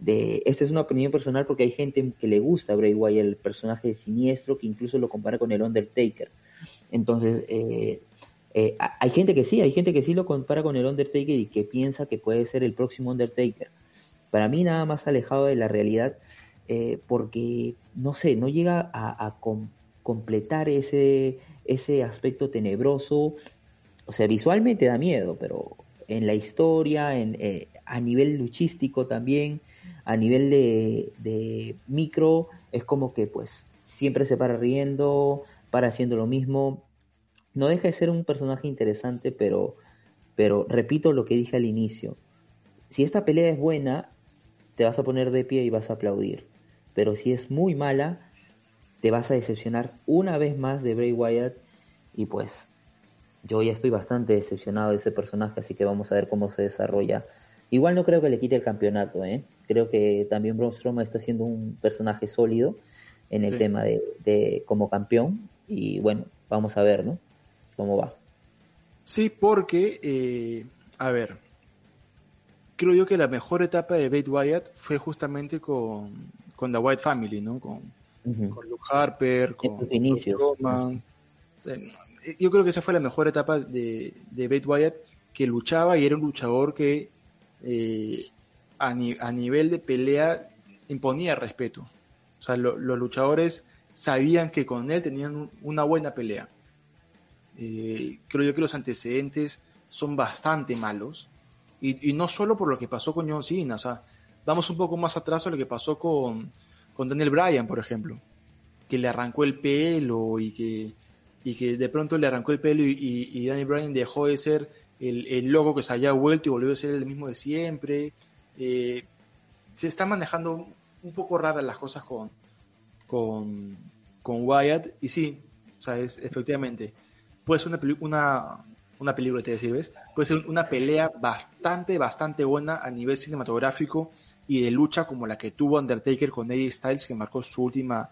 de... Esta es una opinión personal porque hay gente que le gusta a Bray Wyatt, el personaje siniestro, que incluso lo compara con el Undertaker. Entonces, eh, eh, hay gente que sí, hay gente que sí lo compara con el Undertaker y que piensa que puede ser el próximo Undertaker. Para mí nada más alejado de la realidad eh, porque, no sé, no llega a, completar ese, ese aspecto tenebroso. O sea, visualmente da miedo, pero en la historia, en, eh, a nivel luchístico también, a nivel de, de, micro, es como que pues siempre se para riendo, para haciendo lo mismo. No deja de ser un personaje interesante, pero, pero repito lo que dije al inicio. Si esta pelea es buena, te vas a poner de pie y vas a aplaudir. Pero si es muy mala, te vas a decepcionar una vez más de Bray Wyatt. Y pues yo ya estoy bastante decepcionado de ese personaje, así que vamos a ver cómo se desarrolla. Igual no creo que le quite el campeonato, ¿eh? Creo que también Braun Strowman está siendo un personaje sólido en el tema de, como campeón. Y bueno, vamos a ver, ¿no? Cómo va. Sí, porque, eh, a ver, creo yo que la mejor etapa de Bray Wyatt fue justamente con, con The White Family, ¿no? Con, con Luke Harper, con Roman. Yo creo que esa fue la mejor etapa de, de Bray Wyatt, que luchaba y era un luchador que eh, a, a, nivel de pelea imponía respeto. O sea, los luchadores sabían que con él tenían una buena pelea. Eh, creo yo que los antecedentes son bastante malos. Y, no solo por lo que pasó con John Cena, o sea, vamos un poco más atrás a lo que pasó con, con Daniel Bryan, por ejemplo, que le arrancó el pelo y que, y que de pronto le arrancó el pelo y, Daniel Bryan dejó de ser el, el, loco que se haya vuelto y volvió a ser el mismo de siempre. Eh, se está manejando un poco raras las cosas con, con, con Wyatt. Y sí, o sea, es, efectivamente, puede ser una, una, una película, te decís, Puede ser una pelea bastante, bastante buena a nivel cinematográfico y de lucha como la que tuvo Undertaker con AJ Styles, que marcó su última,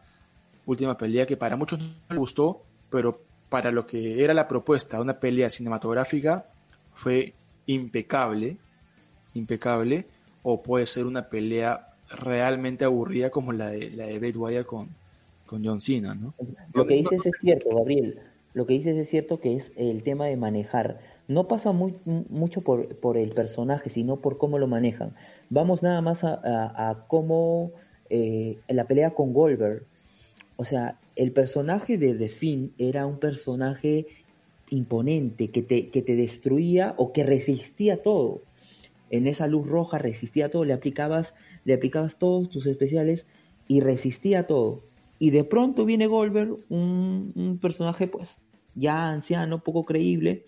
última pelea, que para muchos no le gustó, pero para lo que era la propuesta, una pelea cinematográfica, fue impecable, impecable, o puede ser una pelea realmente aburrida como la de, la de Bray Wyatt con, con John Cena, ¿no? Lo que dices es cierto, Gabriel. Lo que dices es cierto que es el tema de manejar. No pasa muy, mucho por, por el personaje, sino por cómo lo manejan. Vamos nada más a, a, cómo eh, la pelea con Goldberg. O sea, el personaje de The Finn era un personaje imponente que te, que te destruía o que resistía todo. En esa luz roja resistía todo, le aplicabas le aplicabas todos tus especiales y resistía todo. Y de pronto viene Goldberg, un, personaje pues ya anciano, poco creíble,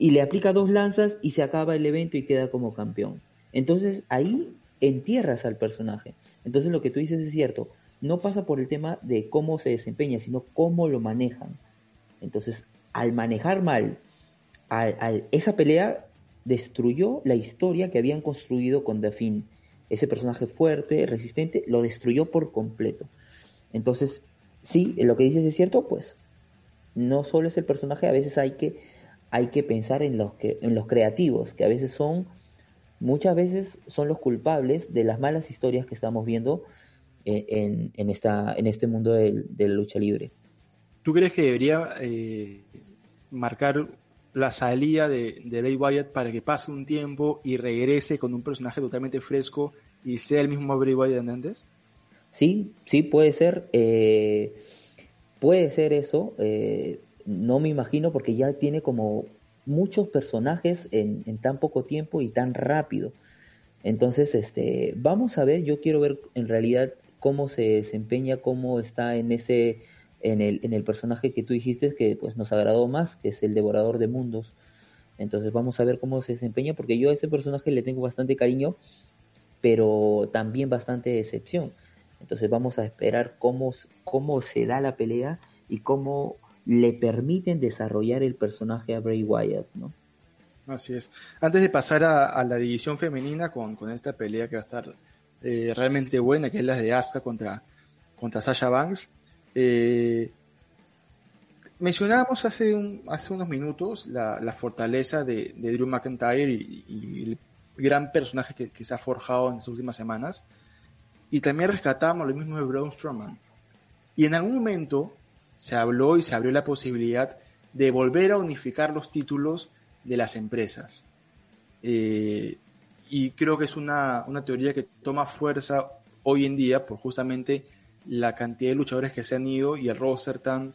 y le aplica dos lanzas y se acaba el evento y queda como campeón. Entonces ahí entierras al personaje. Entonces lo que tú dices es cierto, no pasa por el tema de cómo se desempeña, sino cómo lo manejan. Entonces, al manejar mal, al, esa pelea destruyó la historia que habían construido con Finn ese personaje fuerte, resistente, lo destruyó por completo. Entonces, sí, lo que dices es cierto, pues no solo es el personaje, a veces hay que, hay que pensar en los, que, en los creativos, que a veces son, muchas veces son los culpables de las malas historias que estamos viendo eh, en, en, esta, en este mundo de, la lucha libre. ¿Tú crees que debería eh, marcar la salida de, de Bray Wyatt para que pase un tiempo y regrese con un personaje totalmente fresco y sea el mismo Bray Wyatt antes? Sí, sí, puede ser. Eh, puede ser eso. Eh, no me imagino porque ya tiene como muchos personajes en, tan poco tiempo y tan rápido. Entonces, este, vamos a ver, yo quiero ver en realidad cómo se desempeña, cómo está en ese en el, en el personaje que tú dijiste que pues nos agradó más, que es el devorador de mundos. Entonces vamos a ver cómo se desempeña, porque yo a ese personaje le tengo bastante cariño, pero también bastante decepción. Entonces vamos a esperar cómo, cómo se da la pelea y cómo le permiten desarrollar el personaje a Bray Wyatt, ¿no? Así es. Antes de pasar a, la división femenina con, con, esta pelea que va a estar eh, realmente buena, que es la de Asuka contra, contra Sasha Banks, eh, mencionábamos hace, hace unos minutos la, fortaleza de, Drew McIntyre y, el gran personaje que, se ha forjado en las últimas semanas. Y también rescatamos lo mismo de Braun Strowman. Y en algún momento se habló y se abrió la posibilidad de volver a unificar los títulos de las empresas. Eh, y creo que es una, una teoría que toma fuerza hoy en día por justamente la cantidad de luchadores que se han ido y el roster tan,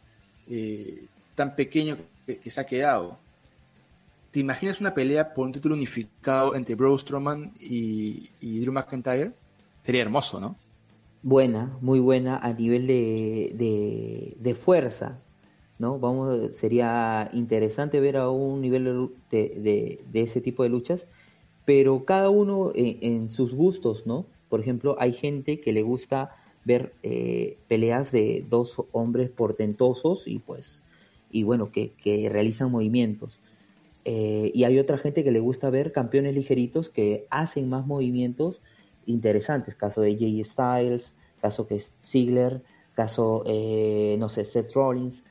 eh, tan pequeño que, se ha quedado. ¿Te imaginas una pelea por un título unificado entre Braun Strowman y, Drew McIntyre? Sería hermoso, ¿no? Buena, muy buena a nivel de, de, fuerza. ¿no? Vamos, sería interesante ver a un nivel de, de, ese tipo de luchas, pero cada uno en, sus gustos, ¿no? Por ejemplo, hay gente que le gusta ver eh, peleas de dos hombres portentosos y pues, y bueno, que, que realizan movimientos. Eh, y hay otra gente que le gusta ver campeones ligeritos que hacen más movimientos interesantes, caso de Jay Styles, caso que es Ziggler, caso, eh, no sé, Seth Rollins,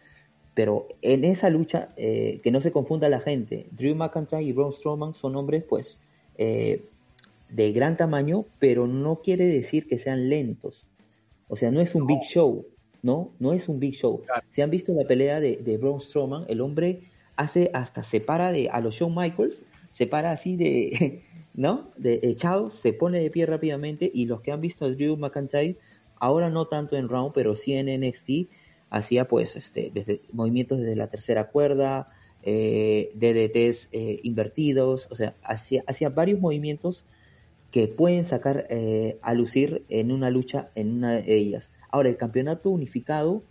pero en esa lucha, eh, que no se confunda la gente, Drew McIntyre y Braun Strowman son hombres, pues, eh, de gran tamaño, pero no quiere decir que sean lentos. O sea, no es un big show, ¿no? No es un big show. Si han visto la pelea de, de Braun Strowman, el hombre hace hasta se para de a los Shawn Michaels, se para así de, ¿no? De echado, se pone de pie rápidamente y los que han visto a Drew McIntyre, ahora no tanto en Round, pero sí en NXT, hacía pues este, desde movimientos desde la tercera cuerda, eh, DDTs eh, invertidos, o sea, hacía, hacía varios movimientos que pueden sacar eh, a lucir en una lucha en una de ellas. Ahora, el campeonato unificado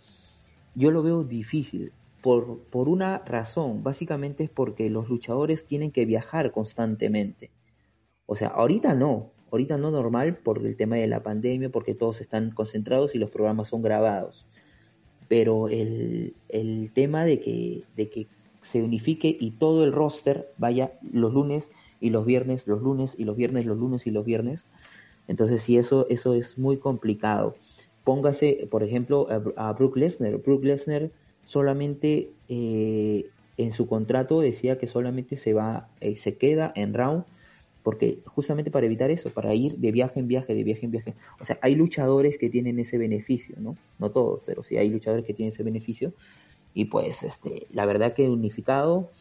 yo lo veo difícil por, por una razón, básicamente es porque los luchadores tienen que viajar constantemente. O sea, ahorita no, ahorita no normal por el tema de la pandemia, porque todos están concentrados y los programas son grabados pero el, el tema de que, de que se unifique y todo el roster vaya los lunes y los viernes, los lunes y los viernes, los lunes y los viernes. Entonces, sí, eso, eso es muy complicado. Póngase, por ejemplo, a, a Brook Lesnar. Brook Lesnar solamente eh, en su contrato decía que solamente se va, eh, se queda en round porque justamente para evitar eso, para ir de viaje en viaje, de viaje en viaje. O sea, hay luchadores que tienen ese beneficio, ¿no? No todos, pero sí hay luchadores que tienen ese beneficio. Y pues, este, la verdad que unificado,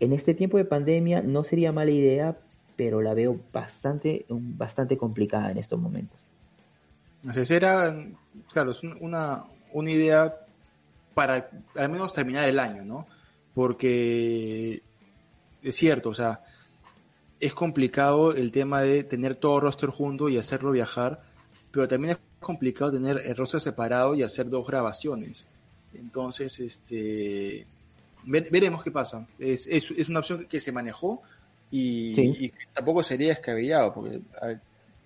en este tiempo de pandemia no sería mala idea, pero la veo bastante, bastante complicada en estos momentos. Entonces era, claro, es una, una idea para al menos terminar el año, ¿no? Porque es cierto, o sea, es complicado el tema de tener todo roster junto y hacerlo viajar, pero también es complicado tener el roster separado y hacer dos grabaciones. Entonces, este, veremos qué pasa. Es, es, una opción que se manejó y, tampoco sería descabellado, porque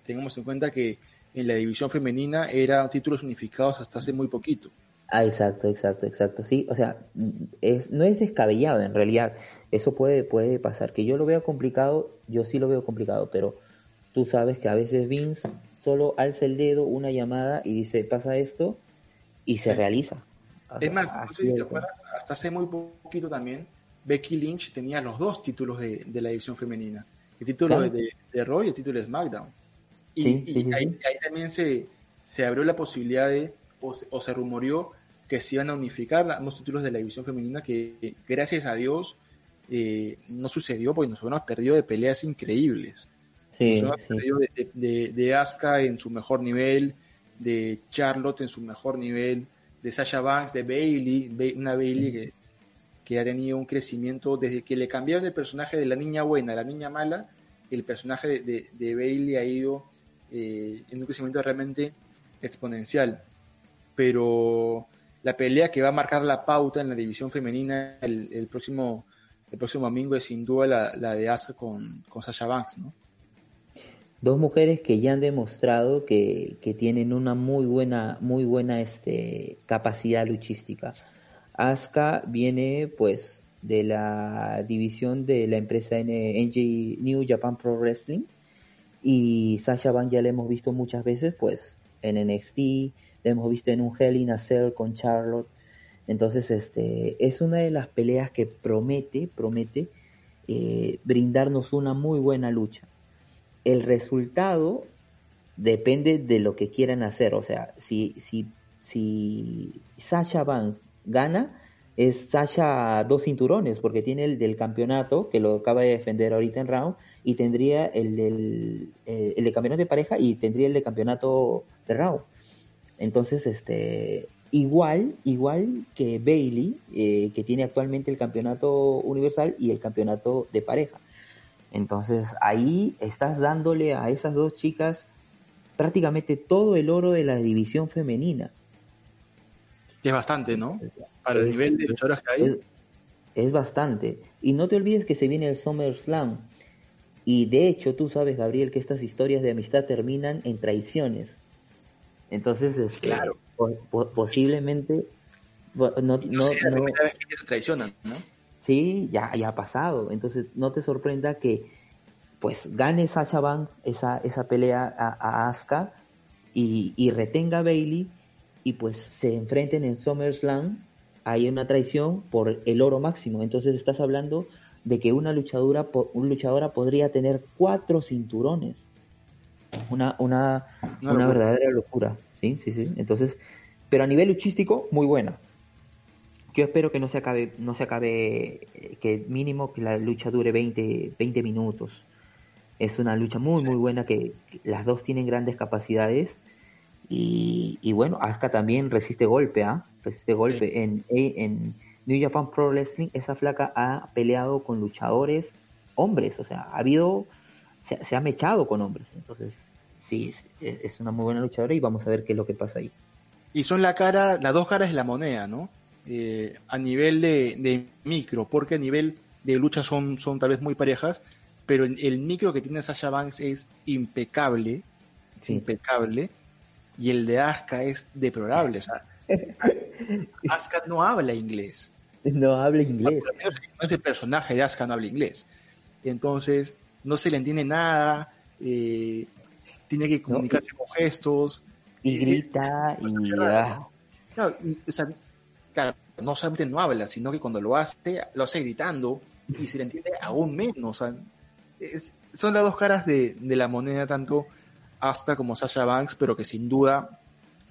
tengamos en cuenta que en la división femenina eran títulos unificados hasta hace muy poquito. Ah, exacto, exacto, exacto. Sí, o sea, es, no es descabellado en realidad. Eso puede, puede pasar. Que yo lo veo complicado, yo sí lo veo complicado, pero tú sabes que a veces Vince solo alza el dedo, una llamada y dice, pasa esto, y se realiza. es más, no sé si te acuerdas, hasta hace muy poquito también, Becky Lynch tenía los dos títulos de, la división femenina. El título de, de Raw y el título de SmackDown. Y, ahí, también se, se abrió la posibilidad de o se, rumoreó que se iban a unificar los títulos de la división femenina, que gracias a Dios eh, no sucedió porque nos hubiéramos perdido de peleas increíbles. Sí, nos perdido de, de, Asuka en su mejor nivel, de Charlotte en su mejor nivel, de Sasha Banks, de Bailey, una Bailey que, que, ha tenido un crecimiento desde que le cambiaron el personaje de la niña buena a la niña mala, el personaje de, de Bailey ha ido eh, en un crecimiento realmente exponencial pero la pelea que va a marcar la pauta en la división femenina el, próximo el próximo domingo es sin duda la, de Asa con, con, Sasha Banks, ¿no? Dos mujeres que ya han demostrado que, tienen una muy buena, muy buena este, capacidad luchística. Asuka viene pues de la división de la empresa NJ New Japan Pro Wrestling y Sasha Banks ya la hemos visto muchas veces pues en NXT, hemos visto en un Hell in a Cell con Charlotte. Entonces, este, es una de las peleas que promete, promete eh, brindarnos una muy buena lucha. El resultado depende de lo que quieran hacer. O sea, si, si, si Sasha Vance gana, es Sasha dos cinturones, porque tiene el del campeonato, que lo acaba de defender ahorita en round, y tendría el del eh, el de campeonato de pareja y tendría el de campeonato de round. Entonces, este, igual, igual que Bailey, eh, que tiene actualmente el campeonato universal y el campeonato de pareja. Entonces, ahí estás dándole a esas dos chicas prácticamente todo el oro de la división femenina. es bastante, ¿no? para el nivel de luchadoras que hay. Es, bastante. Y no te olvides que se viene el SummerSlam. Y de hecho, tú sabes, Gabriel, que estas historias de amistad terminan en traiciones. Entonces, este, claro. posiblemente. No, no, no, vez que traicionan, ¿no? Sí, ya, ya ha pasado. Entonces, no te sorprenda que pues gane Sasha Banks esa, esa pelea a, Asuka y, y, retenga a Bailey y pues se enfrenten en SummerSlam. Hay una traición por el oro máximo. Entonces estás hablando de que una luchadora, una luchadora podría tener cuatro cinturones. Una, una, una, verdadera locura. Sí, sí, sí. Entonces, pero a nivel luchístico, muy buena. Yo espero que no se acabe, no se acabe, eh, que mínimo que la lucha dure 20, 20 minutos. Es una lucha muy, muy buena que las dos tienen grandes capacidades. Y, y bueno, Asuka también resiste golpe, ¿ah? Resiste golpe. En, en New Japan Pro Wrestling, esa flaca ha peleado con luchadores hombres, o sea, ha habido, se, ha mechado con hombres. Entonces, sí, es, una muy buena luchadora y vamos a ver qué es lo que pasa ahí. Y son la cara, las dos caras de la moneda, ¿no? Eh, a nivel de, de, micro, porque a nivel de lucha son, son tal vez muy parejas, pero el, micro que tiene Sasha Banks es impecable, impecable, y el de Asuka es deplorable. O sea, Asuka no habla inglés. No habla inglés. el personaje de Asuka no habla inglés. Entonces, no se le entiende nada, eh, tiene que comunicarse con gestos. Y grita y... claro, no solamente no habla, sino que cuando lo hace, lo hace gritando y se le entiende aún menos. O sea, son las dos caras de, la moneda, tanto hasta como Sasha Banks, pero que sin duda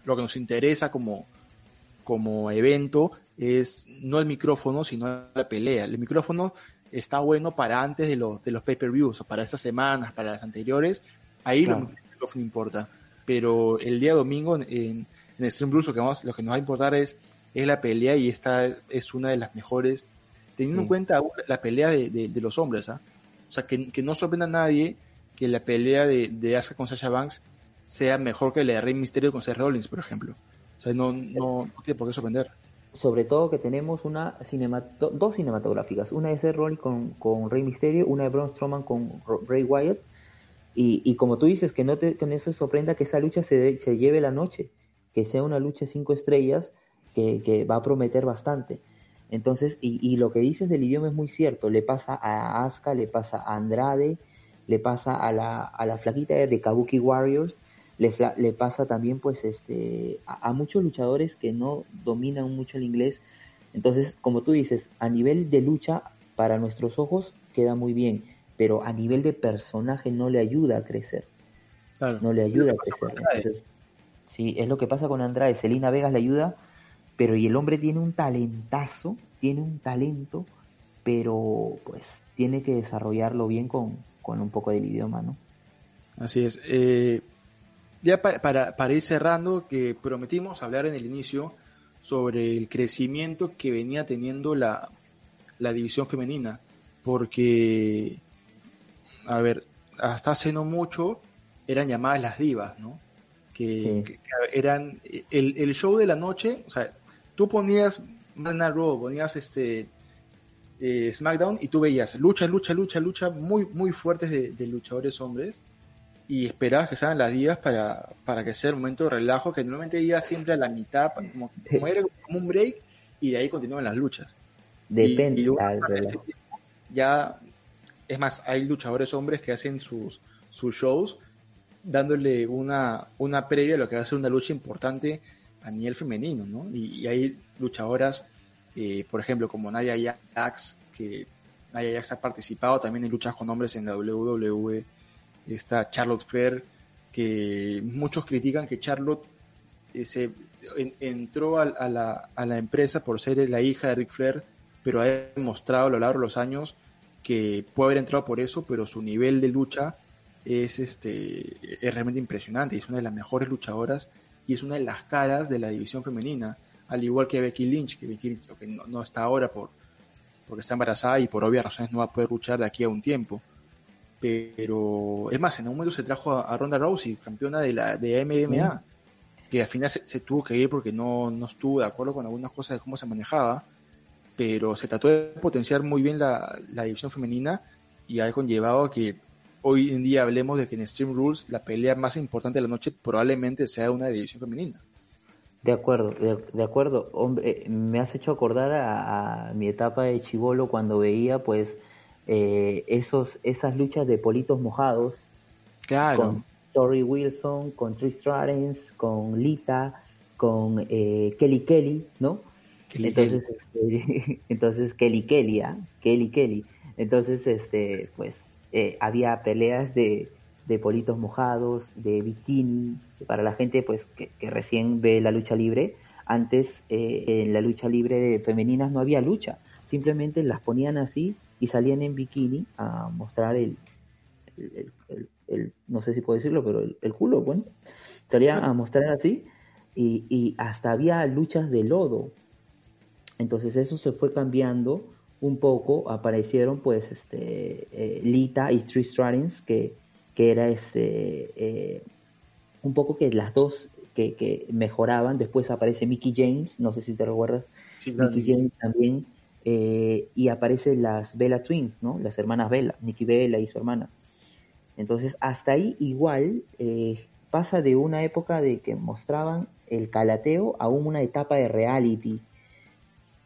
lo que nos interesa como, como evento es no el micrófono, sino la pelea. El micrófono está bueno para antes de los, de los pay-per-views, para estas semanas, para las anteriores, ahí lo, el micrófono importa. Pero el día domingo en, en Stream Blues lo que, vamos, lo que nos va a importar es, es la pelea y esta es una de las mejores, teniendo en cuenta la pelea de, de, los hombres. ¿ah? O sea, que, no sorprenda a nadie que la pelea de, de Asuka con Sasha Banks sea mejor que la de Rey Mysterio con Seth Rollins, por ejemplo. O sea, no, no, tiene por qué sorprender. Sobre todo que tenemos una dos cinematográficas, una de Seth Rollins con, con Rey Mysterio, una de Braun Strowman con Bray Wyatt, y, y, como tú dices, que no te, con eso sorprenda que esa lucha se, se lleve la noche, que sea una lucha cinco estrellas que, que va a prometer bastante. Entonces, y, lo que dices del idioma es muy cierto, le pasa a Asuka, le pasa a Andrade, le pasa a la, a la flaquita de Kabuki Warriors, le, le pasa también pues este a, muchos luchadores que no dominan mucho el inglés. Entonces, como tú dices, a nivel de lucha, para nuestros ojos queda muy bien, pero a nivel de personaje no le ayuda a crecer. No le ayuda a crecer. Entonces, sí, es lo que pasa con Andrade. Selina Vegas le ayuda, pero y el hombre tiene un talentazo, tiene un talento, pero pues tiene que desarrollarlo bien con, un poco del idioma, ¿no? Así es. Eh, ya para, para ir cerrando, que prometimos hablar en el inicio sobre el crecimiento que venía teniendo la, la división femenina, porque, a ver, hasta hace no mucho eran llamadas las divas, ¿no? Que, eran el, el, show de la noche, o sea, tú ponías Mana Raw, ponías este eh, SmackDown y tú veías lucha, lucha, lucha, lucha muy, muy fuertes de, luchadores hombres y esperabas que sean las días para, para que sea el momento de relajo que normalmente iba siempre a la mitad, como, como, un break y de ahí continúan las luchas. Depende. ya, es más, hay luchadores hombres que hacen sus, sus shows dándole una, una previa a lo que va a ser una lucha importante a nivel femenino, ¿no? Y, hay luchadoras, eh, por ejemplo, como Naya Jax, que Naya Jax ha participado también en luchas con hombres en la WWE, está Charlotte Flair, que muchos critican que Charlotte eh, se, entró a, la, a, la, empresa por ser la hija de Ric Flair, pero ha demostrado a lo largo de los años que puede haber entrado por eso, pero su nivel de lucha es, este, es realmente impresionante, es una de las mejores luchadoras y es una de las caras de la división femenina, al igual que Becky Lynch, que Becky Lynch no, está ahora por, porque está embarazada y por obvias razones no va a poder luchar de aquí a un tiempo. Pero es más, en un momento se trajo a, Ronda Rousey, campeona de la de MMA, que al final se, tuvo que ir porque no, no estuvo de acuerdo con algunas cosas de cómo se manejaba, pero se trató de potenciar muy bien la, la división femenina y ha conllevado que hoy en día hablemos de que en Stream Rules la pelea más importante de la noche probablemente sea una división femenina. De acuerdo, de, acuerdo. Hombre, me has hecho acordar a, mi etapa de chivolo cuando veía pues eh, esos, esas luchas de politos mojados. Claro. Con Tori Wilson, con Trish Stratus, con Lita, con eh, Kelly Kelly, ¿no? Entonces, Este, entonces Kelly Kelly, ¿ah? Kelly Kelly. Entonces, este, pues eh, había peleas de, de politos mojados, de bikini, para la gente pues que, recién ve la lucha libre. Antes eh, en la lucha libre femeninas no había lucha, simplemente las ponían así y salían en bikini a mostrar el, el, no sé si puedo decirlo, pero el, culo, bueno, salían a mostrar así y, y hasta había luchas de lodo. Entonces eso se fue cambiando un poco, aparecieron pues este eh, Lita y Trish Stratus que que era este, eh, un poco que las dos que, mejoraban. Después aparece Mickey James, no sé si te recuerdas. Mickey James también. Eh, y aparecen las Bella Twins, ¿no? Las hermanas Bella, Mickey Bella y su hermana. Entonces, hasta ahí igual pasa de una época de que mostraban el calateo a una etapa de reality.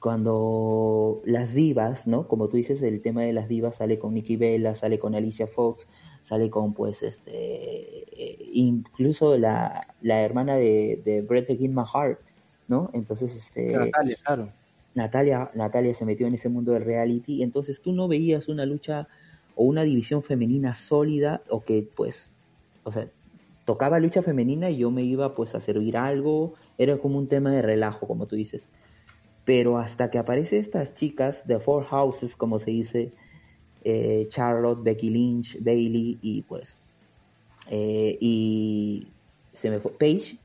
Cuando las divas, ¿no? Como tú dices, el tema de las divas sale con Nikki Bella, sale con Alicia Fox, sale con pues este eh, incluso la, la, hermana de, de Brett My Heart, ¿no? Entonces este Natalia, claro. Natalia, Natalia se metió en ese mundo del reality, entonces tú no veías una lucha o una división femenina sólida o que pues, o sea, tocaba lucha femenina y yo me iba pues a servir algo, era como un tema de relajo, como tú dices. Pero hasta que aparecen estas chicas de Four Houses, como se dice, eh, Charlotte, Becky Lynch, Bailey y pues eh, y se me fue Paige.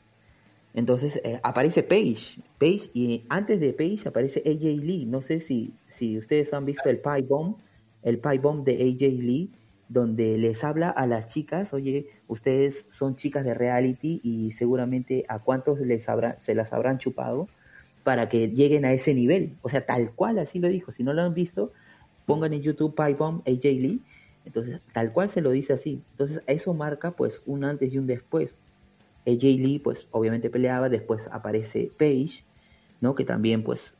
Entonces eh, aparece Paige, Paige y antes de Paige aparece AJ Lee. No sé si, si ustedes han visto el Pie Bomb, el Pie Bomb de AJ Lee, donde les habla a las chicas, oye, ustedes son chicas de reality y seguramente a cuántos les habrá, se las habrán chupado para que lleguen a ese nivel. O sea, tal cual así lo dijo. Si no lo han visto, pongan en YouTube Bomb AJ Lee, entonces tal cual se lo dice así. Entonces eso marca pues un antes y un después. AJ Lee pues obviamente peleaba, después aparece Paige, ¿no? Que también pues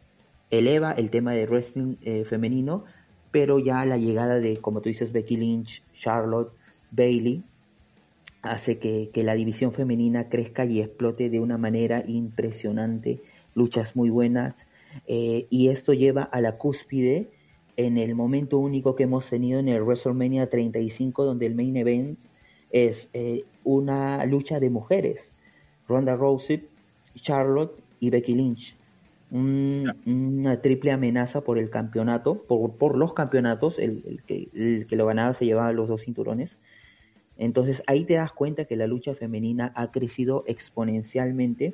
eleva el tema de wrestling eh, femenino, pero ya la llegada de, como tú dices, Becky Lynch, Charlotte, Bailey, hace que, la división femenina crezca y explote de una manera impresionante, luchas muy buenas, eh, y esto lleva a la cúspide en el momento único que hemos tenido en el WrestleMania 35, donde el main event es eh, una lucha de mujeres. Ronda Rousey, Charlotte y Becky Lynch. una triple amenaza por el campeonato, por, por los campeonatos, el, que, el que lo ganaba se llevaba los dos cinturones. Entonces ahí te das cuenta que la lucha femenina ha crecido exponencialmente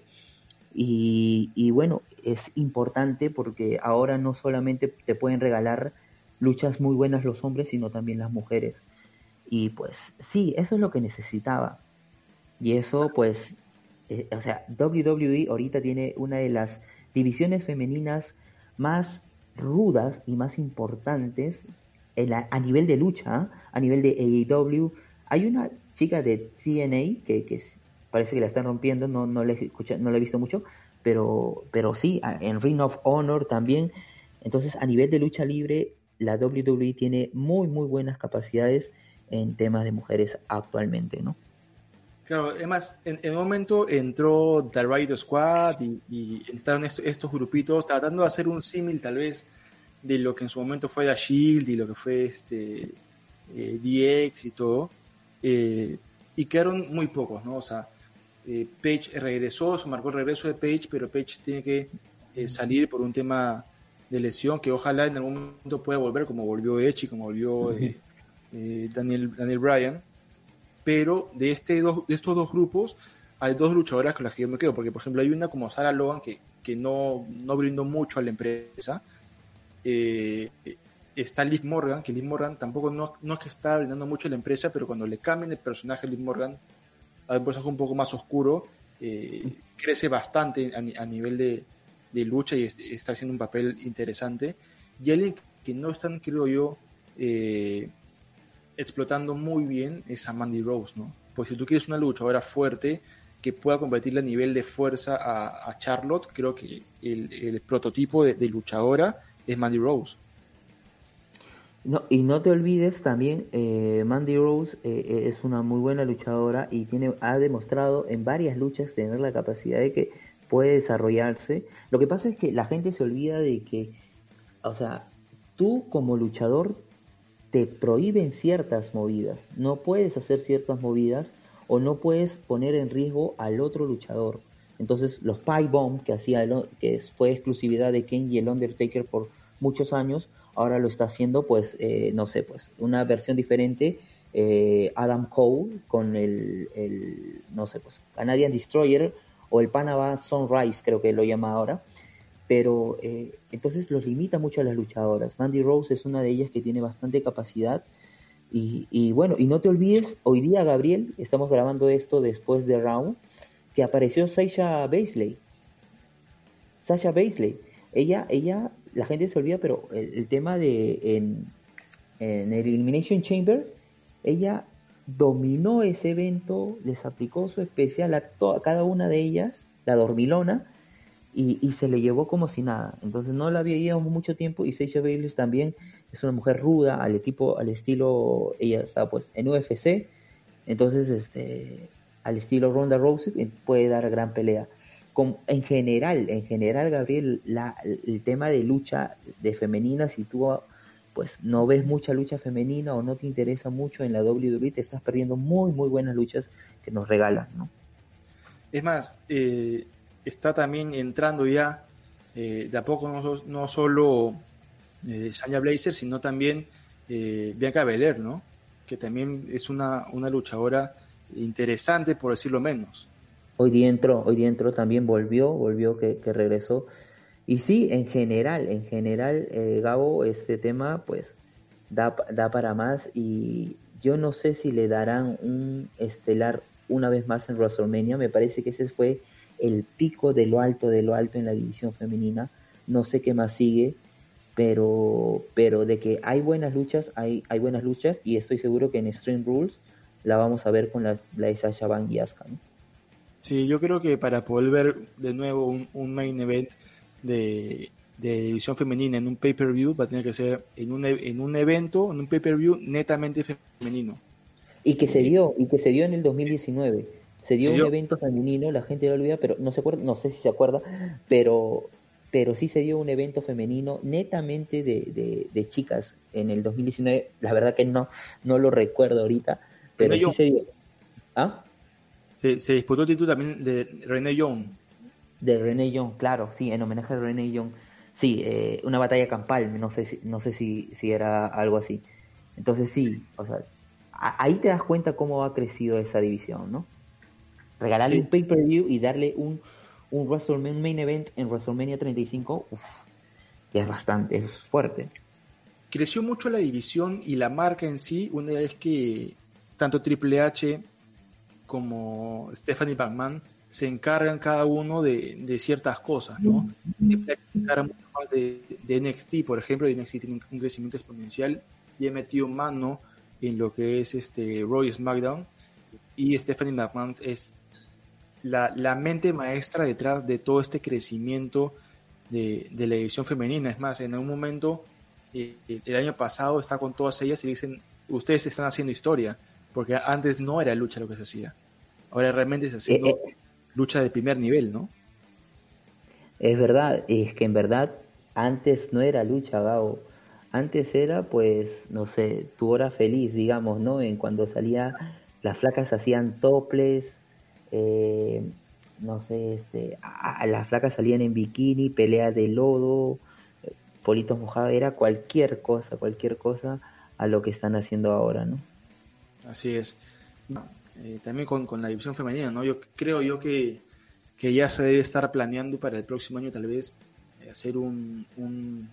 y, bueno, es importante porque ahora no solamente te pueden regalar luchas muy buenas los hombres, sino también las mujeres. Y pues sí, eso es lo que necesitaba. Y eso pues, eh, o sea, WWE ahorita tiene una de las divisiones femeninas más rudas y más importantes a nivel de lucha, a nivel de AEW. Hay una chica de TNA que, que parece que la están rompiendo, no, no, le, escucha, no he visto mucho, pero, pero sí, en Ring of Honor también. Entonces, a nivel de lucha libre, la WWE tiene muy, muy buenas capacidades en temas de mujeres actualmente, ¿no? Claro, además, en, en un momento entró The Rider Squad y, entraron estos, grupitos tratando de hacer un símil tal vez de lo que en su momento fue The Shield y lo que fue este eh, DX y todo, eh, y quedaron muy pocos, ¿no? O sea, eh, Page regresó, se marcó el regreso de Page, pero Page tiene que eh, salir por un tema de lesión que ojalá en algún momento pueda volver, como volvió Edge y como volvió eh, Daniel, Daniel Bryan. Pero de, este de estos dos grupos hay dos luchadoras con las que yo me quedo, porque por ejemplo hay una como Sarah Logan que, que no, no brindó mucho a la empresa. está Liv Morgan, que Liv Morgan tampoco no, no es que está brindando mucho a la empresa, pero cuando le cambian el personaje a Liv Morgan, a un personaje un poco más oscuro, eh, crece bastante a, nivel de, lucha y está haciendo un papel interesante. Y alguien que no están, creo yo, eh, explotando muy bien es a Mandy Rose, ¿no? Pues si tú quieres una luchadora fuerte que pueda competirle a nivel de fuerza a, Charlotte, creo que el, prototipo de, luchadora es Mandy Rose. No, y no te olvides también, eh, Mandy Rose eh, es una muy buena luchadora y tiene, ha demostrado en varias luchas tener la capacidad de que puede desarrollarse. Lo que pasa es que la gente se olvida de que, o sea, tú como luchador te prohíben ciertas movidas, no puedes hacer ciertas movidas o no puedes poner en riesgo al otro luchador. Entonces los Pie Bomb que hacía que fue exclusividad de Ken y el Undertaker por muchos años, ahora lo está haciendo pues eh, no sé pues una versión diferente eh, Adam Cole con el, el, no sé pues Canadian Destroyer o el Panama Sunrise creo que lo llama ahora pero eh, entonces los limita mucho a las luchadoras. Mandy Rose es una de ellas que tiene bastante capacidad. Y, bueno, y no te olvides, hoy día, Gabriel, estamos grabando esto después de Round, que apareció Sasha Baisley. Sasha Baisley. Ella, ella, la gente se olvida, pero el, tema de en, en, el Elimination Chamber, ella dominó ese evento, les aplicó su especial a, a cada una de ellas, la dormilona, y, se le llevó como si nada. Entonces no la veíamos mucho tiempo y Sasha Bayless también es una mujer ruda al equipo, al estilo, ella está pues en UFC, entonces este, al estilo Ronda Rousey puede dar gran pelea. En general, en general Gabriel, la, el tema de lucha de femenina, si tú pues no ves mucha lucha femenina o no te interesa mucho en la WWE, te estás perdiendo muy muy buenas luchas que nos regalan, ¿no? Es más, eh, está también entrando ya eh, de a poco no, no solo eh, Blazer, sino también eh, Bianca Belair, ¿no? Que también es una, una luchadora interesante, por decirlo menos. Hoy día entró, hoy día entró, también volvió, volvió que, regresó. Y sí, en general, en general, eh, Gabo, este tema, pues, da, da para más y yo no sé si le darán un estelar una vez más en WrestleMania. Me parece que ese fue el pico de lo alto de lo alto en la división femenina. No sé qué más sigue, pero, pero de que hay buenas luchas, hay, hay buenas luchas y estoy seguro que en Stream Rules la vamos a ver con la, la de Sasha Van y Sí, yo creo que para poder ver de nuevo un, main event de, de división femenina en un pay-per-view va a tener que ser en un, e, en un evento, en un pay-per-view netamente femenino. Y que se dio, y que se dio en el 2019 se dio un evento femenino, la gente lo olvida, pero no se acuerda, no sé si se acuerda, pero pero sí se dio un evento femenino netamente de, de, chicas en el 2019. La verdad que no no lo recuerdo ahorita, pero sí se dio. ¿Ah? Se, se, disputó el título también de René Young. De René Young, claro, sí, en homenaje a René Young. Sí, eh, una batalla campal, no sé si, no sé si, si era algo así. Entonces sí, o sea, ahí te das cuenta cómo ha crecido esa división, ¿no? Regalarle un pay-per-view y darle un, un WrestleMania main event en WrestleMania 35, uf, ya es bastante, es fuerte. Creció mucho la división y la marca en sí una vez que tanto Triple H como Stephanie McMahon se encargan cada uno de, ciertas cosas, ¿no? De, de, NXT, por ejemplo, y NXT tiene un crecimiento exponencial y ha metido mano en lo que es este Roy SmackDown y Stephanie McMahon es la, la, mente maestra detrás de todo este crecimiento de, de, la división femenina. Es más, en un momento, eh, el año pasado, está con todas ellas y dicen, ustedes están haciendo historia, porque antes no era lucha lo que se hacía. Ahora realmente se haciendo eh, eh. lucha de primer nivel, ¿no? Es verdad, es que en verdad antes no era lucha, Gao. Antes era, pues, no sé, tu hora feliz, digamos, ¿no? En cuando salía, las flacas hacían toples, eh, no sé, este, a, las flacas salían en bikini, pelea de lodo, politos mojados, era cualquier cosa, cualquier cosa a lo que están haciendo ahora, ¿no? Así es. Eh, también con, con, la división femenina, ¿no? Yo creo yo que, que ya se debe estar planeando para el próximo año tal vez eh, hacer un, un,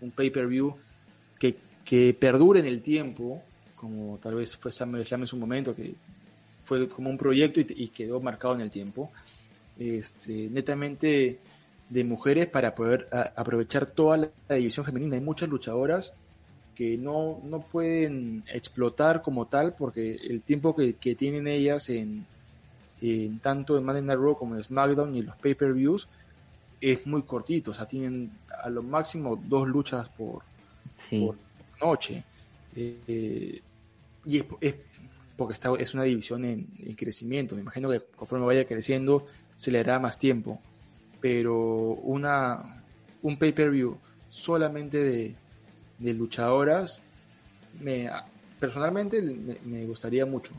un pay-per-view que, que perdure en el tiempo, como tal vez fue SummerSlam en su momento, que fue como un proyecto y, quedó marcado en el tiempo. Este, netamente de mujeres para poder aprovechar toda la, división femenina. Hay muchas luchadoras que no, no pueden explotar como tal porque el tiempo que, tienen ellas en, en, tanto en Monday Night Raw como en SmackDown y los pay-per-views es muy cortito, o sea, tienen a lo máximo dos luchas por, noche. Eh, y es, porque está, es una división en, crecimiento. Me imagino que conforme vaya creciendo se le dará más tiempo. Pero una, un pay-per-view solamente de, de luchadoras, me, personalmente me, gustaría mucho.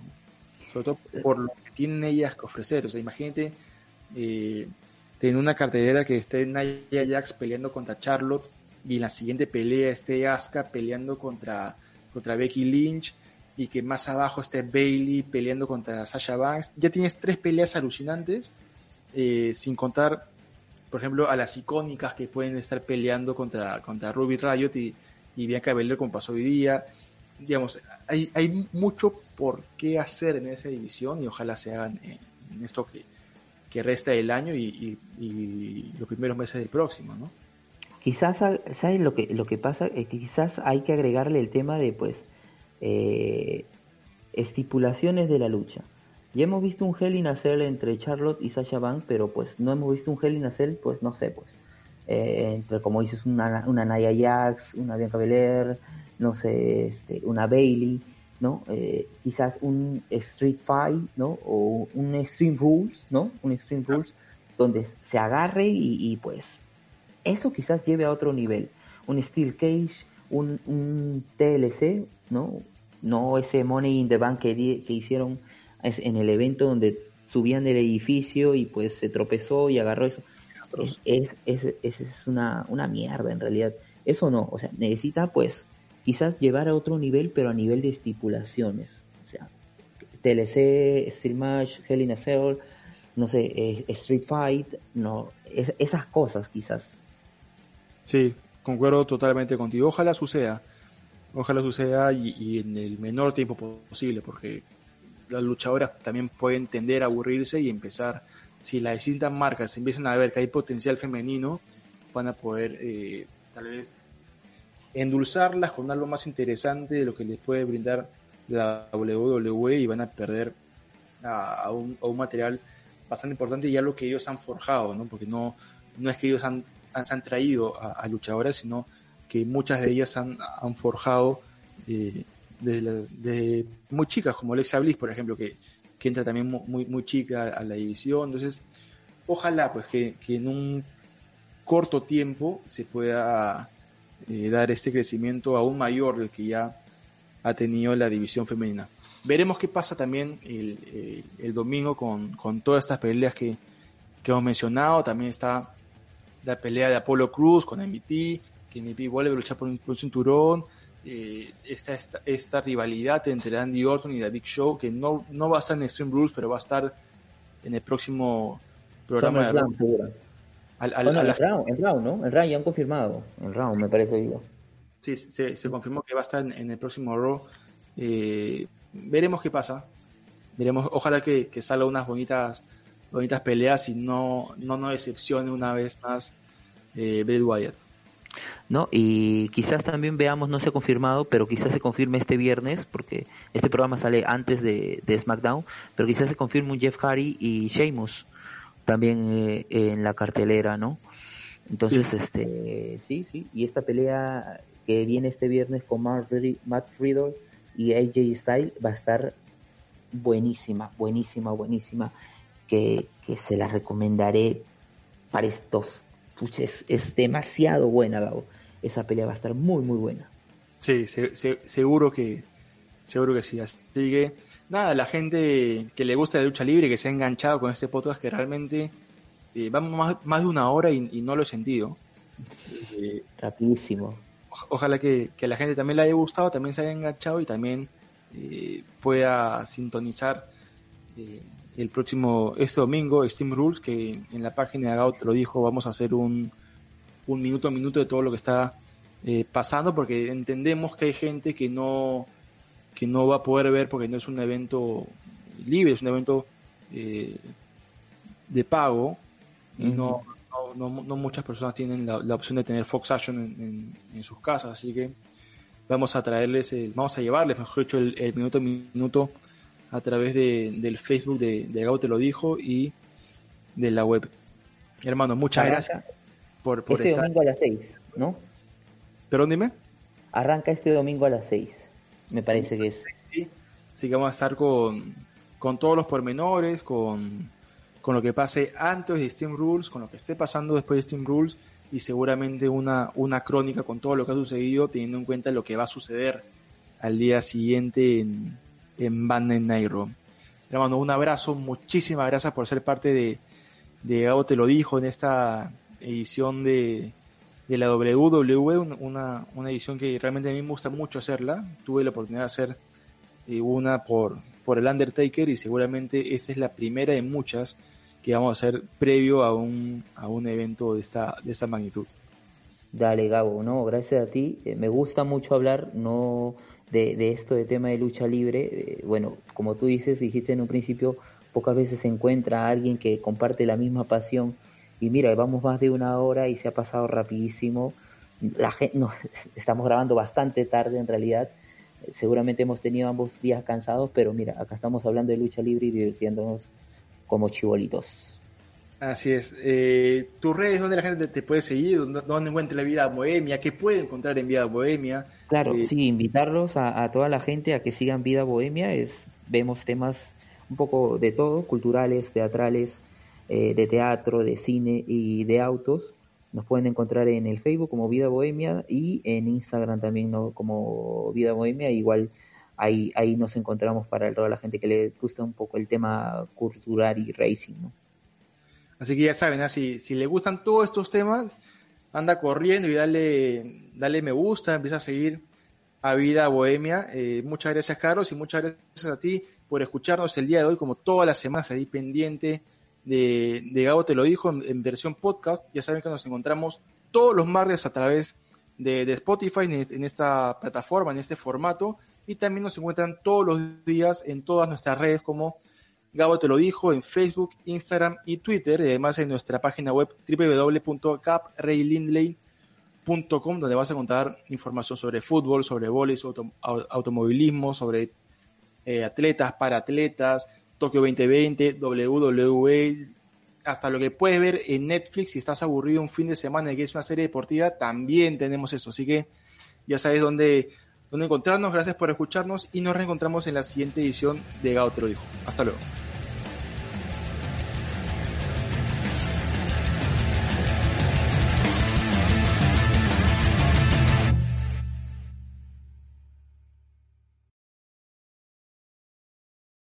Sobre todo por lo que tienen ellas que ofrecer. O sea, imagínate eh, tener una cartelera que esté Naya Jax peleando contra Charlotte y en la siguiente pelea esté Asuka peleando contra, contra Becky Lynch y que más abajo esté Bailey peleando contra Sasha Banks. Ya tienes tres peleas alucinantes, eh, sin contar, por ejemplo, a las icónicas que pueden estar peleando contra, contra Ruby Riot y, y Bianca Belair como pasó hoy día. Digamos, hay, hay mucho por qué hacer en esa división y ojalá se hagan en, esto que, que, resta del año y, y, los primeros meses del próximo, ¿no? Quizás, ¿sabes lo que, lo que pasa? que quizás hay que agregarle el tema de, pues, eh, estipulaciones de la lucha. Ya hemos visto un Hell in a Cell entre Charlotte y Sasha Banks, pero pues no hemos visto un Hell in a Cell, pues no sé, pues. Eh, entre, como dices, una, una Naya Jax, una Bianca Belair, no sé, este, una Bailey, ¿no? Eh, quizás un Street Fight, ¿no? O un Extreme Rules, ¿no? Un Extreme Rules donde se agarre y, y pues eso quizás lleve a otro nivel. Un Steel Cage, un, un TLC, ¿no? No ese Money in the Bank que, que hicieron en el evento donde subían del edificio y pues se tropezó y agarró eso. Es, es, es, es, una, una mierda en realidad. Eso no, o sea, necesita pues quizás llevar a otro nivel, pero a nivel de estipulaciones. O sea, TLC, Steel Match, Hell in a Cell, no sé, eh, Street Fight, no, esas cosas quizás. Sí, concuerdo totalmente contigo. Ojalá suceda. Ojalá suceda y, en el menor tiempo posible, porque las luchadoras también pueden tender a aburrirse y empezar, si las distintas marcas empiezan a ver que hay potencial femenino, van a poder eh, tal vez endulzarlas con algo más interesante de lo que les puede brindar la WWE y van a perder a, un, material bastante importante y algo que ellos han forjado, ¿no? porque no, no es que ellos han, han, traído a, a luchadoras, sino que muchas de ellas han, han forjado eh, de, muy chicas, como Alexa Bliss, por ejemplo, que, que entra también muy, muy chica a la división. Entonces, ojalá pues que, en un corto tiempo se pueda eh, dar este crecimiento aún mayor del que ya ha tenido la división femenina. Veremos qué pasa también el, el domingo con, con, todas estas peleas que, que, hemos mencionado. También está la pelea de Apolo Cruz con MVP, que MVP vuelve a luchar por un, cinturón. Eh, esta, esta, rivalidad entre Andy Orton y David Show, que no, no va a estar en Extreme Rules, pero va a estar en el próximo programa de al, al, el, round, el round, ¿no? El round ya han confirmado. El round, me parece digo. Sí, se, se confirmó que va a estar en, el próximo Raw. Eh, veremos qué pasa. Veremos, ojalá que, que salga unas bonitas, bonitas peleas y no, no nos decepcione una vez más eh, Bray Wyatt. ¿No? Y quizás también veamos, no se ha confirmado, pero quizás se confirme este viernes, porque este programa sale antes de, SmackDown, pero quizás se confirme un Jeff Hardy y Sheamus también eh, en la cartelera, ¿no? Entonces, este, sí, sí, y esta pelea que viene este viernes con Matt Riddle y AJ Styles va a estar buenísima, buenísima, buenísima, que, que se la recomendaré para estos es, es, demasiado buena, Gabo. Esa pelea va a estar muy, muy buena. Sí, seguro que seguro que sí. Así que, nada, la gente que le gusta la lucha libre, que se ha enganchado con este podcast, que realmente eh, vamos más, de una hora y, no lo he sentido. Eh, Rapidísimo. ojalá que, que, a la gente también le haya gustado, también se haya enganchado y también eh, pueda sintonizar eh, el próximo, este domingo, Steam Rules, que en la página de Agaut lo dijo, vamos a hacer un, un minuto a minuto de todo lo que está eh, pasando, porque entendemos que hay gente que no, que no va a poder ver porque no es un evento libre, es un evento eh, de pago y no, no, no, muchas personas tienen la, opción de tener Fox Action en, en, sus casas, así que vamos a traerles, vamos a llevarles, mejor dicho, el, minuto a minuto a través de, del Facebook de, de Gao te lo dijo y de la web. Hermano, muchas gracias por, por este domingo a las 6, ¿no? Perdón, dime. Arranca este domingo a las 6, me parece que es. Sí, sí que vamos a estar con, con todos los pormenores, con, con lo que pase antes de Steam Rules, con lo que esté pasando después de Steam Rules y seguramente una, una crónica con todo lo que ha sucedido, teniendo en cuenta lo que va a suceder al día siguiente en, en Bandai Nairo. Hermano, un abrazo, muchísimas gracias por ser parte de, de Gabo Te lo dijo en esta edición de, de la WWE, una, una edición que realmente a mí me gusta mucho hacerla. Tuve la oportunidad de hacer eh, una por, por el Undertaker y seguramente esta es la primera de muchas que vamos a hacer previo a un, a un evento de esta, de esta magnitud. Dale, Gabo, no, gracias a ti. Eh, me gusta mucho hablar no de, de, esto de tema de lucha libre. Eh, bueno, como tú dices, dijiste en un principio, pocas veces se encuentra a alguien que comparte la misma pasión. Y mira, vamos más de una hora y se ha pasado rapidísimo. La gente, no, estamos grabando bastante tarde en realidad. Seguramente hemos tenido ambos días cansados, pero mira, acá estamos hablando de lucha libre y divirtiéndonos como chibolitos. Así es. Eh, ¿Tus redes, dónde la gente te, puede seguir? ¿Dónde, encuentra la vida bohemia? ¿Qué puede encontrar en Vida Bohemia? Claro, eh, sí, invitarlos a, toda la gente a que sigan Vida Bohemia. Es, vemos temas un poco de todo, culturales, teatrales, eh, de teatro, de cine y de autos. Nos pueden encontrar en el Facebook como Vida Bohemia y en Instagram también ¿no? como Vida Bohemia. Igual ahí, ahí nos encontramos para toda la gente que le gusta un poco el tema cultural y racing. ¿no? Así que ya saben, ¿ah? si, si le gustan todos estos temas, anda corriendo y dale, dale me gusta, empieza a seguir a Vida Bohemia. Eh, muchas gracias, Carlos, y muchas gracias a ti por escucharnos el día de hoy, como todas las semanas ahí pendiente de, de Gabo Te lo dijo en, versión podcast. Ya saben que nos encontramos todos los martes a través de, de Spotify en, esta plataforma, en este formato. Y también nos encuentran todos los días en todas nuestras redes como Gabo Te lo dijo en Facebook, Instagram y Twitter. Y además en nuestra página web www.capraylindley.com donde vas a encontrar información sobre fútbol, sobre boles, automovilismo, sobre eh, atletas, para atletas, Tokio 2020, WWE, hasta lo que puedes ver en Netflix si estás aburrido un fin de semana y que es una serie deportiva, también tenemos eso. Así que ya sabes dónde, dónde encontrarnos. Gracias por escucharnos y nos reencontramos en la siguiente edición de Gao Te lo dijo. Hasta luego.